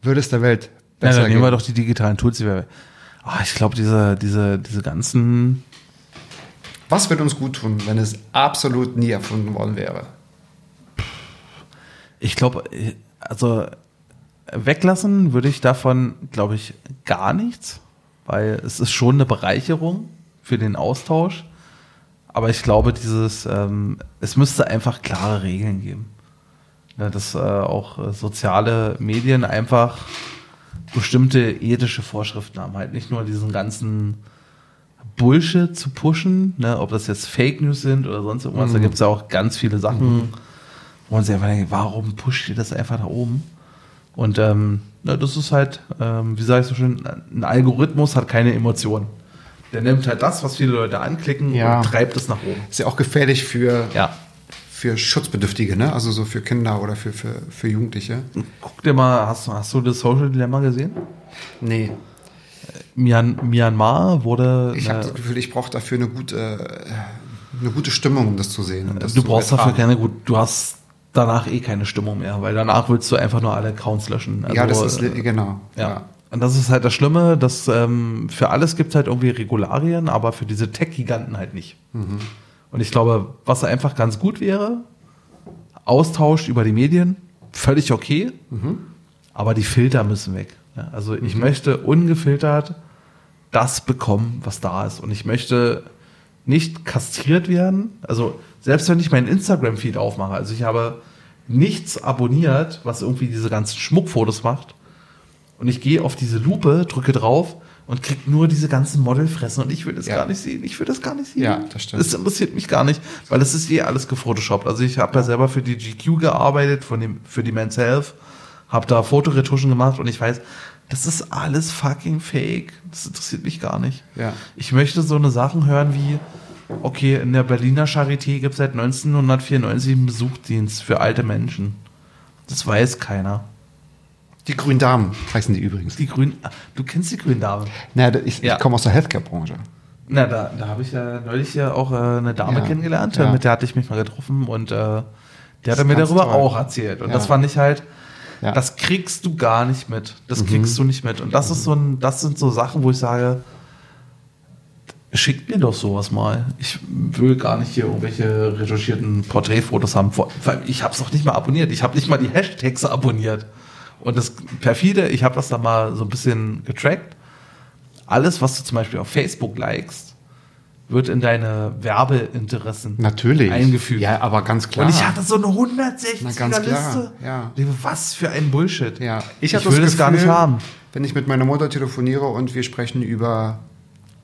würde es der Welt Ja, dann nehmen wir doch die digitalen Tools. Die wir, Ah, ich glaube, diese, diese, diese ganzen. Was würde uns gut tun, wenn es absolut nie erfunden worden wäre? Ich glaube, also weglassen würde ich davon, glaube ich, gar nichts, weil es ist schon eine Bereicherung für den Austausch. Aber ich glaube, dieses, ähm, es müsste einfach klare Regeln geben. Ja, dass äh, auch äh, soziale Medien einfach bestimmte ethische Vorschriften haben. Halt nicht nur diesen ganzen Bullshit zu pushen, ne, ob das jetzt Fake News sind oder sonst irgendwas. Da gibt es ja auch ganz viele Sachen, wo man sich einfach denkt, warum pusht ihr das einfach nach oben? Und ähm, na, das ist halt, ähm, wie sage ich so schön, ein Algorithmus hat keine Emotionen. Der nimmt halt das, was viele Leute anklicken Ja. und treibt es nach oben. Ist ja auch gefährlich für, Ja. Für Schutzbedürftige, ne? Also so für Kinder oder für, für, für Jugendliche. Guck dir mal, hast, du- hast du das Social Dilemma gesehen? Nee. Myan, Myanmar wurde. Ich habe das Gefühl, ich brauche dafür eine gute, äh, eine gute Stimmung, um das zu sehen. um das du zu brauchst dafür keine gut, du hast danach eh keine Stimmung mehr, weil danach willst du einfach nur alle Accounts löschen. Also, ja, das ist äh, genau. Ja. Und das ist halt das Schlimme, dass ähm, für alles gibt es halt irgendwie Regularien, aber für diese Tech-Giganten halt nicht. Und ich glaube, was einfach ganz gut wäre, Austausch über die Medien, völlig okay, aber die Filter müssen weg. Ja, also ich möchte ungefiltert das bekommen, was da ist. Und ich möchte nicht kastriert werden. Also selbst wenn ich meinen Instagram-Feed aufmache, also ich habe nichts abonniert, was irgendwie diese ganzen Schmuckfotos macht. Und ich gehe auf diese Lupe, drücke drauf und krieg nur diese ganzen Modelfressen und ich will das Ja. gar nicht sehen. Ich will das gar nicht sehen. Ja, das stimmt. Das interessiert mich gar nicht, weil das ist eh alles gefotoshoppt. Also ich habe ja selber für die GQ gearbeitet, von dem, für die Men's Health, habe da Fotoretuschen gemacht und ich weiß, das ist alles fucking fake. Das interessiert mich gar nicht. Ja. Ich möchte so eine Sachen hören wie, okay, in der Berliner Charité gibt es seit 1994 einen Besuchsdienst für alte Menschen. Das weiß keiner. Die Grünen Damen heißen die übrigens. Die Grünen, du kennst die Grünen Dame. Na, da- ich, Ja. ich komme aus der Healthcare-Branche. Na, da, da habe ich ja neulich ja auch äh, eine Dame Ja, kennengelernt, ja. mit der hatte ich mich mal getroffen und äh, der ist hat mir darüber toll. auch erzählt. Und Ja. das fand ich halt, Ja. Mhm. das kriegst du gar nicht mit. Das kriegst du nicht mit. Und das ist so ein, das sind so Sachen, wo ich sage, schickt mir doch sowas mal. Ich will gar nicht hier irgendwelche retuschierten Porträtfotos haben. Vor- vor allem, Ich habe es noch nicht mal abonniert. Ich habe nicht mal die Hashtags abonniert. Und das perfide, ich habe das da mal so ein bisschen getrackt. Alles, was du zum Beispiel auf Facebook likest, wird in deine Werbeinteressen Natürlich. eingefügt. Ja, aber ganz klar. Und ich hatte so eine 160er Na, ganz klar, Liste. ja. Was für ein Bullshit. Ja, Ich, hab will das gar nicht haben. Wenn ich mit meiner Mutter telefoniere und wir sprechen über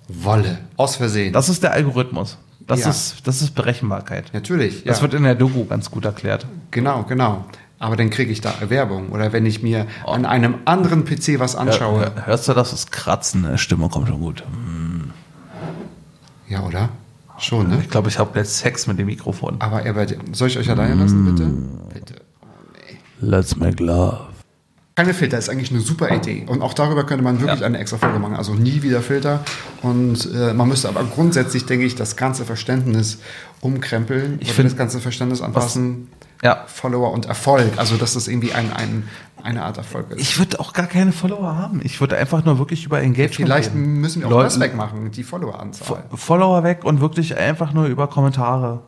Wolle, aus Versehen. Das ist der Algorithmus. Das, Ja. ist, das ist Berechenbarkeit. Natürlich. Das ja. wird in der Doku ganz gut erklärt. Genau, genau. Aber dann kriege ich da Werbung. Oder wenn ich mir an einem anderen PC was anschaue. Hör- Hörst du das? Das Kratzen der Stimme kommt schon gut. Ja, oder? Schon, ne? Ich glaube, ich habe jetzt Sex mit dem Mikrofon. Aber Herbert, soll ich euch alleine lassen, bitte? Bitte. Let's make love. Keine Filter ist eigentlich eine super Idee. Und auch darüber könnte man wirklich Ja. eine extra Folge machen. Also nie wieder Filter. Und äh, man müsste aber grundsätzlich, denke ich, das ganze Verständnis umkrempeln. Ich oder find- das ganze Verständnis anpassen. Ja. Follower und Erfolg. Also, dass das irgendwie ein, ein, eine Art Erfolg ist. Ich würde auch gar keine Follower haben. Ich würde einfach nur wirklich über Engagement Vielleicht reden. müssen wir auch Leute- das wegmachen, die Followeranzahl. Follower weg und wirklich einfach nur über Kommentare.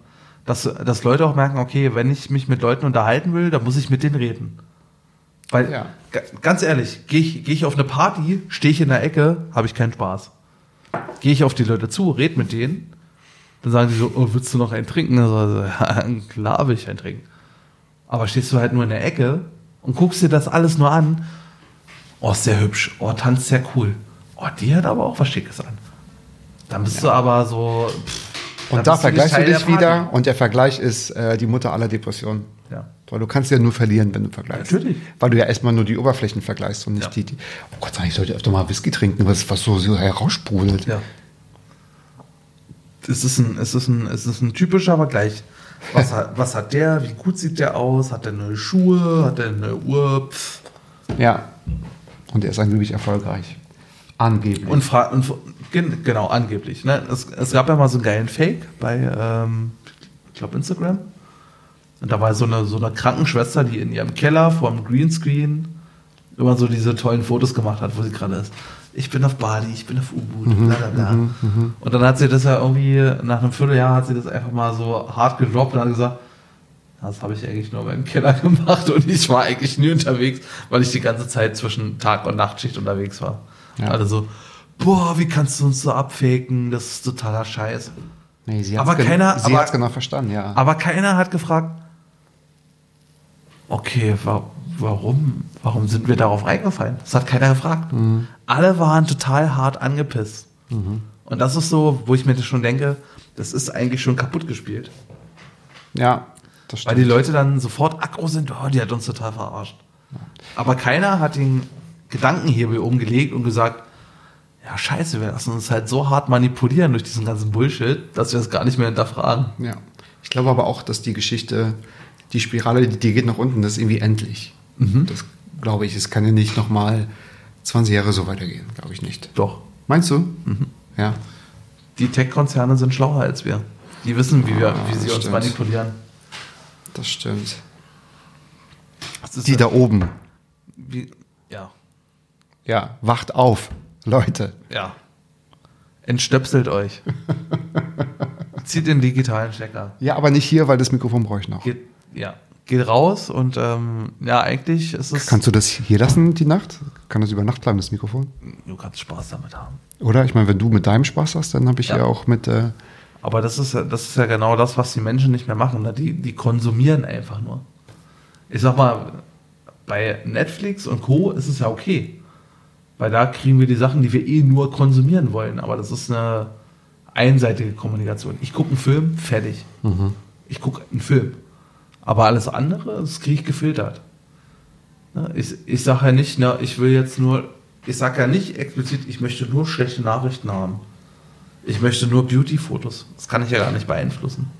Dass, dass Leute auch merken, okay, wenn ich mich mit Leuten unterhalten will, dann muss ich mit denen reden. Weil, Ja. ga- ganz ehrlich, gehe ich, geh ich auf eine Party, stehe ich in der Ecke, habe ich keinen Spaß. Gehe ich auf die Leute zu, red mit denen, dann sagen die so, oh, willst du noch einen trinken? Also, ja, (laughs) klar will ich einen trinken. Aber stehst du halt nur in der Ecke und guckst dir das alles nur an. Oh, ist sehr hübsch. Oh, tanzt sehr cool. Oh, die hat aber auch was Schickes an. Dann bist du aber so. Pff, Und da vergleichst du dich wieder und der Vergleich ist äh, die Mutter aller Depressionen. Ja. Weil du kannst ja nur verlieren, wenn du vergleichst. Natürlich. Weil du ja erstmal nur die Oberflächen vergleichst und nicht Ja. die, die. Oh Gott, ich sollte öfter mal Whisky trinken, was, was so, so heraussprudelt. Ja. Es ist ein, es ist ein, es ist ein typischer Vergleich. Was hat, was hat der? Wie gut sieht der aus? Hat der neue Schuhe? Hat der eine neue Uhr? Pff. Ja. Und er ist angeblich erfolgreich. Angeblich. Und, fra und gen genau, angeblich. Ne? Es, es gab ja mal so einen geilen Fake bei, ähm, ich glaube, Instagram. Und da war so eine, so eine Krankenschwester, die in ihrem Keller vor dem Greenscreen immer so diese tollen Fotos gemacht hat, wo sie gerade ist. Ich bin auf Bali, ich bin auf U-Boot, bla bla bla. Und dann hat sie das ja irgendwie, nach einem Vierteljahr hat sie das einfach mal so hart gedroppt und hat gesagt, das habe ich eigentlich nur in meinem Keller (laughs) gemacht und ich war eigentlich nie unterwegs, weil ich die ganze Zeit zwischen Tag- und Nachtschicht unterwegs war. Ja. Alle so, boah, wie kannst du uns so abfaken? Das ist totaler Scheiß. nee, sie aber gen- keiner- sie aber- hat's genau verstanden, ja. Aber keiner hat gefragt, okay, wa warum, warum sind wir darauf reingefallen? Das hat keiner gefragt. Mhm. Alle waren total hart angepisst. Und das ist so, wo ich mir das schon denke, das ist eigentlich schon kaputt gespielt. ja, das Weil die Leute dann sofort aggro sind, oh, die hat uns total verarscht. Aber keiner hat den Gedankenhebel umgelegt und gesagt, ja scheiße, wir lassen uns halt so hart manipulieren durch diesen ganzen Bullshit, dass wir es gar nicht mehr hinterfragen. Ja. Ich glaube aber auch, dass die Geschichte, die Spirale, die, die geht nach unten, das ist irgendwie endlich. Mhm. Das glaube ich, es kann ja nicht nochmal 20 Jahre so weitergehen, glaube ich nicht. Doch. Meinst du? Mhm. Ja. Die Tech-Konzerne sind schlauer als wir. Die wissen, wie, wir, Ah, wie sie uns stimmt. manipulieren. Das stimmt. Das ist Die da oben. Wie, ja, Ja, wacht auf, Leute. ja. Entstöpselt euch. (laughs) Zieht den digitalen Stecker. Ja, aber nicht hier, weil das Mikrofon brauche ich noch. Geht, ja, geht raus und ähm, ja, eigentlich ist es. Kannst du das hier lassen, die Nacht? Kann das über Nacht bleiben, das Mikrofon? du kannst Spaß damit haben. Oder? Ich meine, wenn du mit deinem Spaß hast, dann habe ich ja. Ja. auch mit. Äh, Aber das ist, ja, das ist ja genau das, was die Menschen nicht mehr machen. Ne? Die, die konsumieren einfach nur. Ich sag mal, bei Netflix und Co. ist es ja okay. Weil da kriegen wir die Sachen, die wir eh nur konsumieren wollen. Aber das ist eine einseitige Kommunikation. Ich gucke einen Film, fertig. Ich gucke einen Film. Aber alles andere, das kriege ich gefiltert. Ne? Ich, ich sage ja nicht, ne, ich will jetzt nur, ich sage ja nicht explizit, ich möchte nur schlechte Nachrichten haben. Ich möchte nur Beauty-Fotos. Das kann ich ja gar nicht beeinflussen.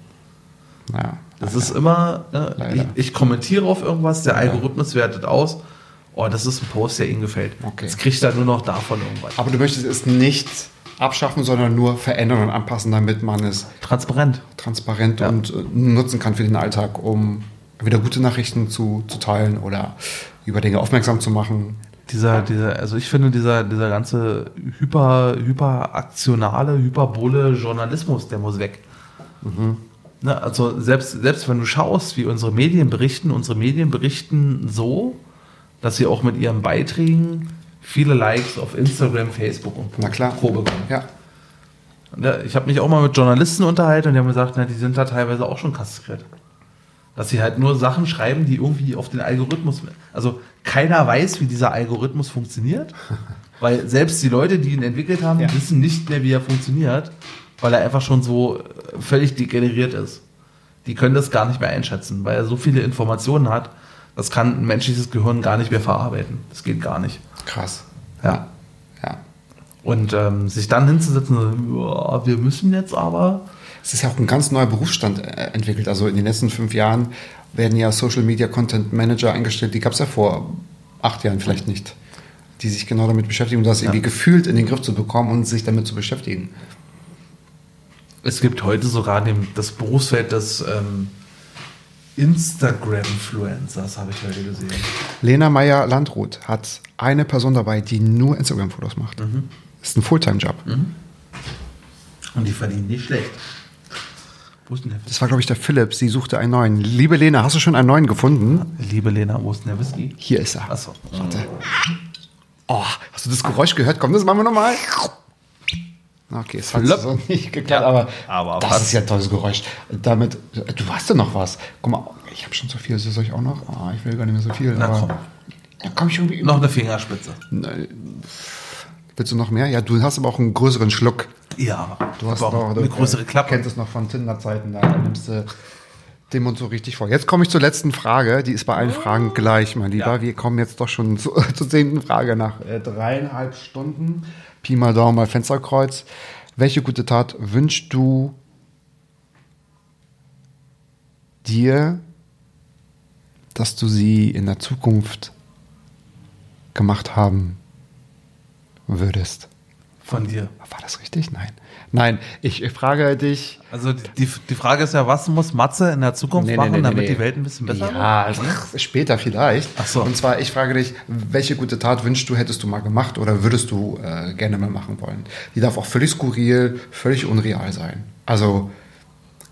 ja. Das ist immer, ne, ich, ich kommentiere auf irgendwas, der Algorithmus wertet aus, oh, das ist ein Post, der Ihnen gefällt. Okay. Jetzt kriegt er nur noch davon irgendwas. Aber du möchtest es nicht abschaffen, sondern nur verändern und anpassen, damit man es Transparent. transparent Ja. und äh, nutzen kann für den Alltag, um wieder gute Nachrichten zu, zu teilen oder über Dinge aufmerksam zu machen. Dieser, dieser, also ich finde, dieser, dieser ganze hyper, hyperaktionale, hyperbole Journalismus, der muss weg. Ne, also selbst, selbst wenn du schaust, wie unsere Medien berichten, unsere Medien berichten so, dass sie auch mit ihren Beiträgen viele Likes auf Instagram, Facebook und Na klar. Co. bekommen. Ja. Ich habe mich auch mal mit Journalisten unterhalten und die haben gesagt, na, die sind da teilweise auch schon kastriert. Dass sie halt nur Sachen schreiben, die irgendwie auf den Algorithmus. Also keiner weiß, wie dieser Algorithmus funktioniert, (laughs) weil selbst die Leute, die ihn entwickelt haben, Ja. wissen nicht mehr, wie er funktioniert, weil er einfach schon so äh, völlig degeneriert ist. Die können das gar nicht mehr einschätzen, weil er so viele Informationen hat, das kann ein menschliches Gehirn gar nicht mehr verarbeiten. Das geht gar nicht. Krass. Ja. Ja. Und ähm, sich dann hinzusetzen, so, ja, wir müssen jetzt aber. Es ist ja auch ein ganz neuer Berufsstand äh, entwickelt. Also in den letzten fünf Jahren werden ja Social Media Content Manager eingestellt. Die gab es ja vor acht Jahren vielleicht nicht. Die sich genau damit beschäftigen, um das irgendwie gefühlt in den Griff zu bekommen und sich damit zu beschäftigen. Es gibt heute sogar das Berufsfeld des ähm, Instagram-Fluencers, habe ich heute gesehen. Lena Meyer-Landrut hat eine Person dabei, die nur Instagram-Fotos macht. Mhm. Ist ein Fulltime-Job. Und die verdienen nicht schlecht. Wo ist denn der Das war, glaube ich, der Philipp. Sie suchte einen neuen. Liebe Lena, hast du schon einen neuen gefunden? Liebe Lena, wo ist denn der Whisky? Hier ist er. Achso. Warte. Oh, hast du das Geräusch gehört? Komm, das machen wir nochmal. Okay, es hat so nicht geklappt, aber, aber das ist ja ein tolles Geräusch. Damit, du hast ja noch was. Guck mal, ich habe schon so viel. Soll ich auch noch? Oh, ich will gar nicht mehr so viel. Na, aber, komm. Ja, komm ich irgendwie. Noch eine Fingerspitze. Nein. Willst du noch mehr? Ja, du hast aber auch einen größeren Schluck. Ja, Du hast noch eine größere Du Klappe. kennst es noch von Tinder-Zeiten, da nimmst du den Mund so richtig vor. Jetzt komme ich zur letzten Frage. Die ist bei allen Fragen gleich, mein Lieber. Ja. Wir kommen jetzt doch schon zu, (laughs) zur zehnten Frage nach äh, dreieinhalb Stunden. Pi mal Daumen mal Fensterkreuz. Welche gute Tat wünschst du dir, dass du sie in der Zukunft gemacht haben würdest? Von dir. War das richtig? Nein. Nein, ich, ich frage dich. Also die, die Frage ist ja, was muss Matze in der Zukunft Nee, machen, nee, nee, damit nee. die Welt ein bisschen besser wird? Ja, ach, später vielleicht. Ach so. Und zwar, ich frage dich, welche gute Tat wünschst du, hättest du mal gemacht oder würdest du äh, gerne mal machen wollen? Die darf auch völlig skurril, völlig unreal sein. Also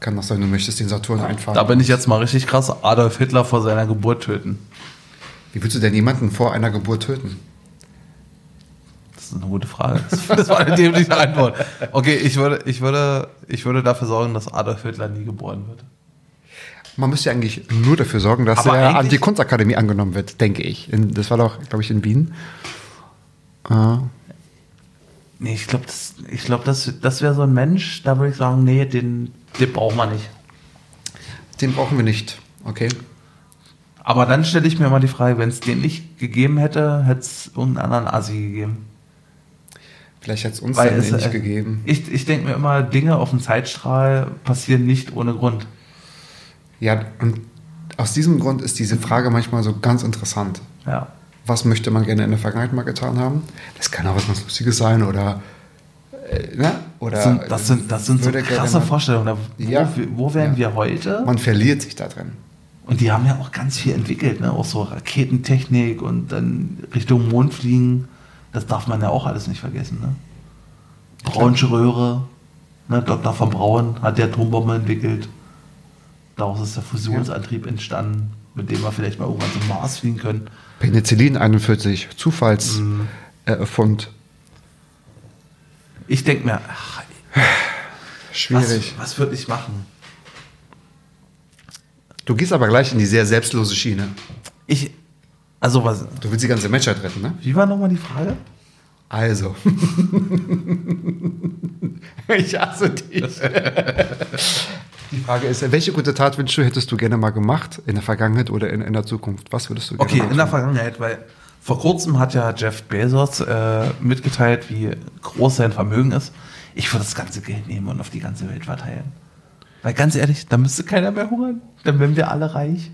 kann das sein, du möchtest den Saturn einfahren. Da bin ich jetzt mal richtig krass. Adolf Hitler vor seiner Geburt töten. Wie willst du denn jemanden vor einer Geburt töten? Das ist eine gute Frage. Das, das war eine dämliche Antwort. Okay, ich würde, ich, würde, ich würde dafür sorgen, dass Adolf Hitler nie geboren wird. Man müsste eigentlich nur dafür sorgen, dass Aber er an die Kunstakademie angenommen wird, denke ich. In, das war doch, glaube ich, in Wien. Äh, Nee, ich glaube, das, ich glaub, das, das wäre so ein Mensch, da würde ich sagen, nee, den, den braucht man nicht. den brauchen wir nicht. Okay. Aber dann stelle ich mir mal die Frage, wenn es den nicht gegeben hätte, hätte es irgendeinen anderen Assi gegeben. Vielleicht hätte es uns dann nicht äh, gegeben. Ich, ich denke mir immer, Dinge auf dem Zeitstrahl passieren nicht ohne Grund. Ja, und aus diesem Grund ist diese Frage manchmal so ganz interessant. Ja. Was möchte man gerne in der Vergangenheit mal getan haben? Das kann auch was ganz Lustiges sein oder. Äh, ne? oder Das sind, das sind, das sind so krasse mal- Vorstellungen. Wo, Ja. wo wären Ja. wir heute? Man verliert sich da drin. Und die haben ja auch ganz viel entwickelt, ne? auch so Raketentechnik und dann Richtung Mond fliegen. Das darf man ja auch alles nicht vergessen. Ne? Braunsche Röhre, ne? Dr. von Braun hat die Atombombe entwickelt. Daraus ist der Fusionsantrieb entstanden, mit dem wir vielleicht mal irgendwann zum Mars fliegen können. Penicillin 41, Zufallsfund. Mhm. Äh. Ich denke mir, ach, Schwierig. was, was würde ich machen? Du gehst aber gleich in die sehr selbstlose Schiene. Ich, also was, Du willst die ganze Menschheit retten, ne? wie war nochmal die Frage? Also. (laughs) ich hasse dich. Die Frage ist, welche gute Tat wünschst du, hättest du gerne mal gemacht in der Vergangenheit oder in, in der Zukunft? Was würdest du gerne Okay, mal in der? Vergangenheit, weil vor kurzem hat ja Jeff Bezos äh, mitgeteilt, wie groß sein Vermögen ist. Ich würde das ganze Geld nehmen und auf die ganze Welt verteilen. Weil ganz ehrlich, da müsste keiner mehr hungern. Dann wären wir alle reich.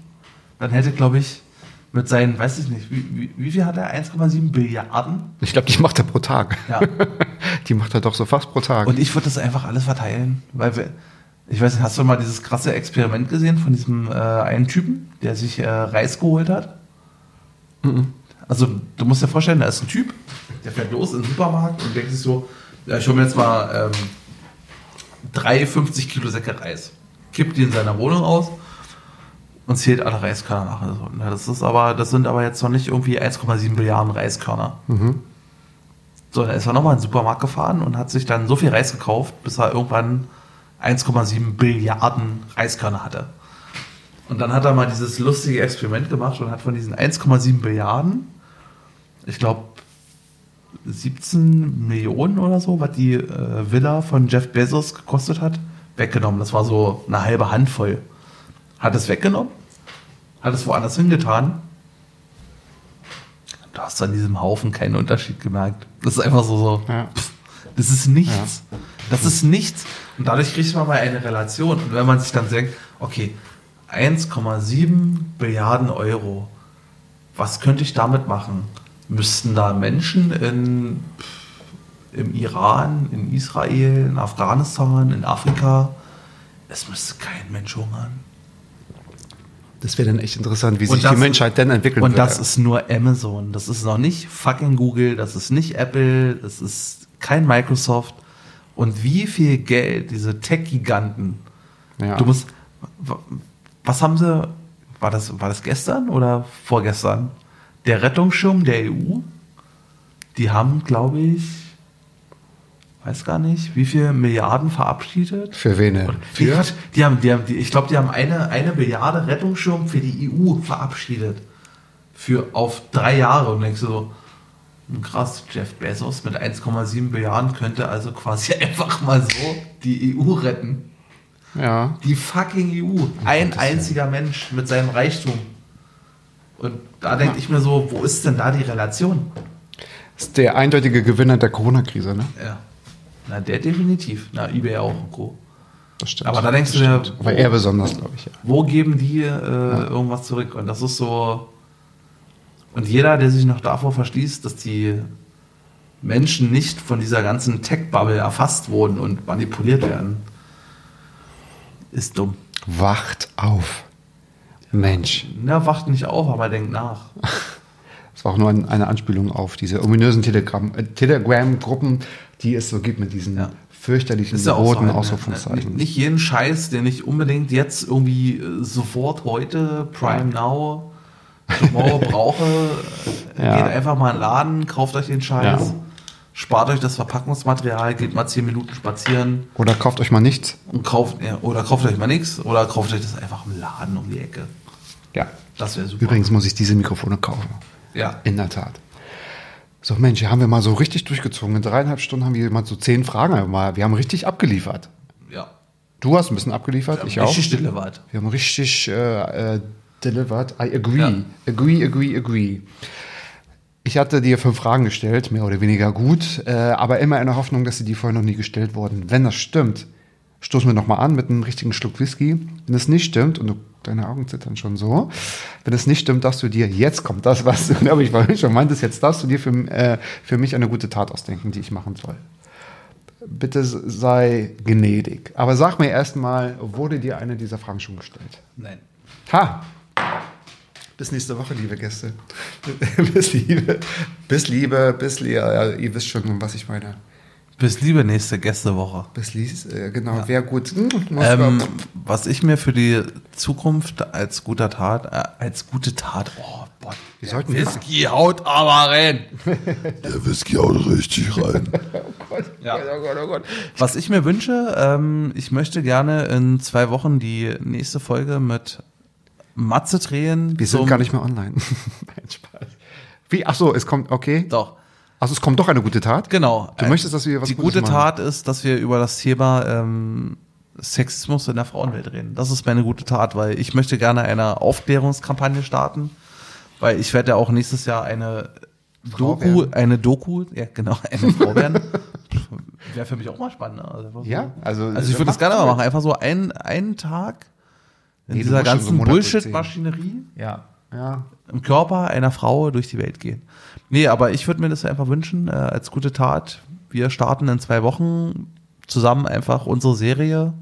Dann hätte, glaube ich, mit seinen, weiß ich nicht, wie, wie, wie viel hat er? 1,7 Billiarden? Ich glaube, die macht er pro Tag. Ja. (laughs) Die macht er doch so fast pro Tag. Und ich würde das einfach alles verteilen. Weil wir, ich weiß nicht, hast du mal dieses krasse Experiment gesehen von diesem äh, einen Typen, der sich äh, Reis geholt hat? Also, du musst dir vorstellen, da ist ein Typ, der fährt los in den Supermarkt und denkt sich so, ja, ich hole mir jetzt mal ähm, drei 50 Kilo Säcke Reis. Kippt die in seiner Wohnung aus und zählt alle Reiskörner nach. Also, na, das ist aber, das sind aber jetzt noch nicht irgendwie 1,7 Milliarden Reiskörner. So, dann ist er nochmal in den Supermarkt gefahren und hat sich dann so viel Reis gekauft, bis er irgendwann 1,7 Billiarden Reiskörner hatte. Und dann hat er mal dieses lustige Experiment gemacht und hat von diesen 1,7 Billiarden, ich glaube, 17 Millionen oder so, was die äh, Villa von Jeff Bezos gekostet hat, weggenommen. Das war so eine halbe Handvoll. Hat es weggenommen, hat es woanders hingetan. Du hast an diesem Haufen keinen Unterschied gemerkt. Das ist einfach so, so Ja. pff, das ist nichts. Das ist nichts. Und dadurch kriegt man mal eine Relation. Und wenn man sich dann denkt, okay, 1,7 Billiarden Euro, was könnte ich damit machen? Müssten da Menschen in, im Iran, in Israel, in Afghanistan, in Afrika, es müsste kein Mensch hungern. Das wäre dann echt interessant, wie Und sich das- die Menschheit denn entwickeln Und würde. das ist nur Amazon. Das ist noch nicht fucking Google, das ist nicht Apple, das ist kein Microsoft. Und wie viel Geld diese Tech-Giganten. ja. Du musst. Was haben sie. War das, war das gestern oder vorgestern? Der Rettungsschirm der EU, die haben, glaube ich, weiß gar nicht, wie viel Milliarden verabschiedet. Für wen? denn? Die, die haben, die haben, die, ich glaube, die haben eine, eine Milliarde Rettungsschirm für die EU verabschiedet. Für auf drei Jahre. Und denkst du so, Krass, Jeff Bezos mit 1,7 Milliarden könnte also quasi (laughs) einfach mal so die EU retten. Ja. Die fucking EU. Ein einziger Mensch mit seinem Reichtum. Und da denke ich mir so, wo ist denn da die Relation? Ist der eindeutige Gewinner der Corona-Krise, ne? Ja. Na, der definitiv. Na, eBay auch und Co. Das stimmt. Aber da denkst du stimmt. Aber er besonders, glaube ich, ja. Wo geben die äh, irgendwas zurück? Und das ist so. Und jeder, der sich noch davor verschließt, dass die Menschen nicht von dieser ganzen Tech-Bubble erfasst wurden und manipuliert werden, ist dumm. Wacht auf. Mensch. Na, wacht nicht auf, aber denkt nach. (laughs) Das war auch nur ein, eine Anspielung auf diese ominösen äh, Telegram-Gruppen, die es so gibt mit diesen Ja. fürchterlichen ja auch so roten halt, ne? Ausrufungszeichen. Nicht, nicht jeden Scheiß, den ich unbedingt jetzt irgendwie äh, sofort heute, Prime Now, tomorrow (laughs) brauche. Äh, Ja. Geht einfach mal in den Laden, kauft euch den Scheiß, Ja. spart euch das Verpackungsmaterial, geht mal 10 Minuten spazieren Oder kauft euch mal nichts. und kauft, ja, oder kauft euch mal nichts oder kauft euch das einfach im Laden um die Ecke. Ja. Das wäre super. Übrigens muss ich diese Mikrofone kaufen. Ja. In der Tat. So, Mensch, hier haben wir mal so richtig durchgezogen. In dreieinhalb Stunden haben wir mal so zehn Fragen. Mal, wir haben richtig abgeliefert. Ja. Du hast ein bisschen abgeliefert, ich auch. Richtig stille wart. Wir haben richtig äh, äh, delivered. I agree. Ja. Agree, agree, agree. Ich hatte dir fünf Fragen gestellt, mehr oder weniger gut, äh, aber immer in der Hoffnung, dass sie dir vorher noch nie gestellt wurden. Wenn das stimmt, stoßen wir nochmal an mit einem richtigen Schluck Whisky. Wenn es nicht stimmt, und du, deine Augen zittern schon so, wenn es nicht stimmt, darfst du dir, jetzt kommt das, was du, (laughs) glaube ich, vorhin schon meintest, jetzt darfst du dir für, äh, für mich eine gute Tat ausdenken, die ich machen soll. Bitte sei gnädig. Aber sag mir erstmal, wurde dir eine dieser Fragen schon gestellt? Nein. Ha! Bis nächste Woche, liebe Gäste. (laughs) bis Liebe. Bis Liebe, bis Liebe. Ja, ihr wisst schon, was ich meine. Bis liebe nächste Gästewoche. Bis Lies, äh, genau, wäre gut. Hm, muss Ähm, was ich mir für die Zukunft als guter Tat, äh, als gute Tat, oh Gott, Wir sollten Whisky haut aber rein. (laughs) Der Whisky haut richtig rein. (laughs) Ja. Oh Gott, oh Gott. Was ich mir wünsche, ähm, ich möchte gerne in zwei Wochen die nächste Folge mit Matze drehen. Wir sind gar nicht mehr online. (laughs) Nein, Spaß. Wie? Ach so, es kommt, okay. Doch, Also es kommt doch eine gute Tat. genau. Du Äh, möchtest, dass wir was Die Gutes gute machen. Tat ist, dass wir über das Thema ähm, Sexismus in der Frauenwelt reden. Das ist meine gute Tat, weil ich möchte gerne eine Aufklärungskampagne starten, weil ich werde ja auch nächstes Jahr eine Frau Doku, werden. eine Doku, ja genau, (laughs) eine Frau werden. Wäre für mich auch mal spannend. Ne? Also, so- Ja, also- also ich würde das gerne mal machen, einfach so einen, einen Tag in Nee, dieser so ganzen Monat Bullshit-Maschinerie Ja. Ja. im Körper einer Frau durch die Welt gehen. Nee, aber ich würde mir das einfach wünschen, äh, als gute Tat. Wir starten in zwei Wochen zusammen einfach unsere Serie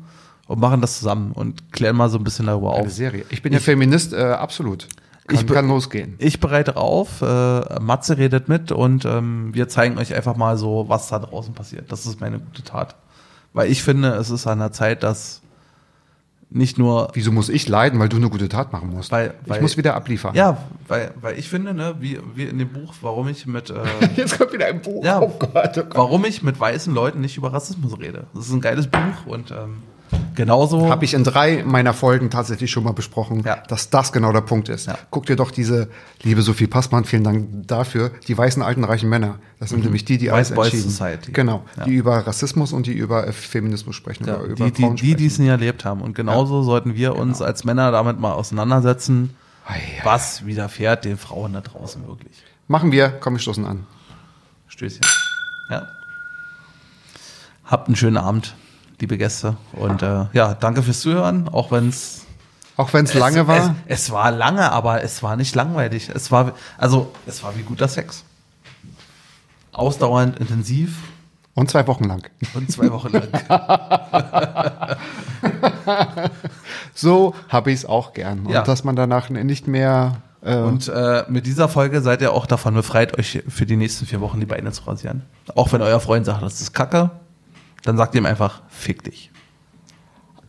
und machen das zusammen und klären mal so ein bisschen darüber Eine auf. Serie. Ich bin ja Feminist, äh, absolut. Kann, Ich kann losgehen. Ich bereite auf, äh, Matze redet mit und ähm, wir zeigen euch einfach mal so, was da draußen passiert. Das ist meine gute Tat. Weil ich finde, es ist an der Zeit, dass nicht nur Wieso muss ich leiden, weil du eine gute Tat machen musst? Weil- ich weil- muss wieder abliefern. ja, weil, weil ich finde, ne, wie, wie in dem Buch, warum ich mit äh, (laughs) Jetzt kommt wieder ein Buch. Ja. Oh Gott, oh Gott. warum ich mit weißen Leuten nicht über Rassismus rede. Das ist ein geiles Buch und ähm, genauso. Habe ich in drei meiner Folgen tatsächlich schon mal besprochen, Ja. dass das genau der Punkt ist. Ja. Guck dir doch diese, liebe Sophie Passmann, vielen Dank dafür, die weißen alten reichen Männer. Das sind nämlich die, die alles White Boys entschieden. Society. Genau, Ja. die über Rassismus und die über Feminismus sprechen, ja, über, über die, die, Frauen die, die sprechen. es nie erlebt haben. Und genauso sollten wir uns als Männer damit mal auseinandersetzen, Ei, ei. was widerfährt den Frauen da draußen wirklich. Machen wir, komm, wir stoßen an. Stößchen. Ja. Habt einen schönen Abend, liebe Gäste. Und äh, ja, danke fürs Zuhören, auch wenn es Auch wenn es lange war. Es, es war lange, aber es war nicht langweilig. Es war, also, es war wie guter Sex. Ausdauernd, intensiv Und zwei Wochen lang. und zwei Wochen lang. (laughs) So habe ich es auch gern. Ja. Und dass man danach nicht mehr. Äh, Und äh, mit dieser Folge seid ihr auch davon befreit, euch für die nächsten vier Wochen die Beine zu rasieren. Auch wenn euer Freund sagt, das ist Kacke, dann sagt ihm einfach, fick dich.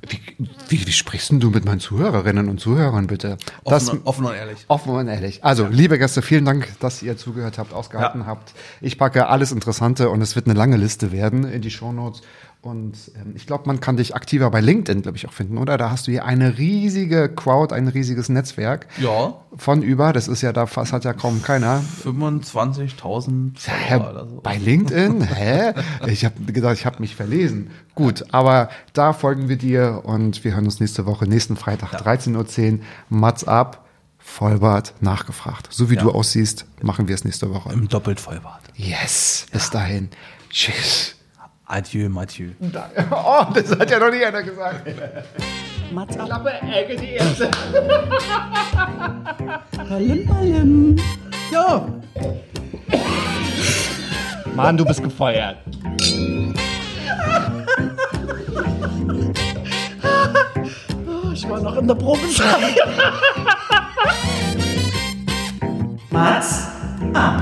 Wie, wie, wie sprichst denn du mit meinen Zuhörerinnen und Zuhörern bitte? Das, Offen, offen und ehrlich. Offen und ehrlich. Also, liebe Gäste, vielen Dank, dass ihr zugehört habt, ausgehalten Ja. habt. Ich packe alles Interessante und es wird eine lange Liste werden in die Shownotes. Und ähm, ich glaube, man kann dich aktiver bei LinkedIn, glaube ich, auch finden, oder? Da hast du hier eine riesige Crowd, ein riesiges Netzwerk Ja, von über, das ist ja da fast hat ja kaum keiner. 25.000 Hä, Follower oder so. bei LinkedIn? Hä? Ich habe gedacht, ich habe mich verlesen. Gut, aber da folgen wir dir und wir hören uns nächste Woche, nächsten Freitag, 13.10 Uhr. Mats ab, Vollbart nachgefragt. So wie du aussiehst, machen wir es nächste Woche. Im doppelt Vollbart. Yes, bis dahin. Tschüss. Adieu, Mathieu. (laughs) Oh, das hat ja noch nie einer gesagt. Mats ab. Klappe, Ecke, die erste. (laughs) Balim, balim. Jo. Mann, du bist gefeuert. (laughs) ich war noch in der Probe. Mats ab.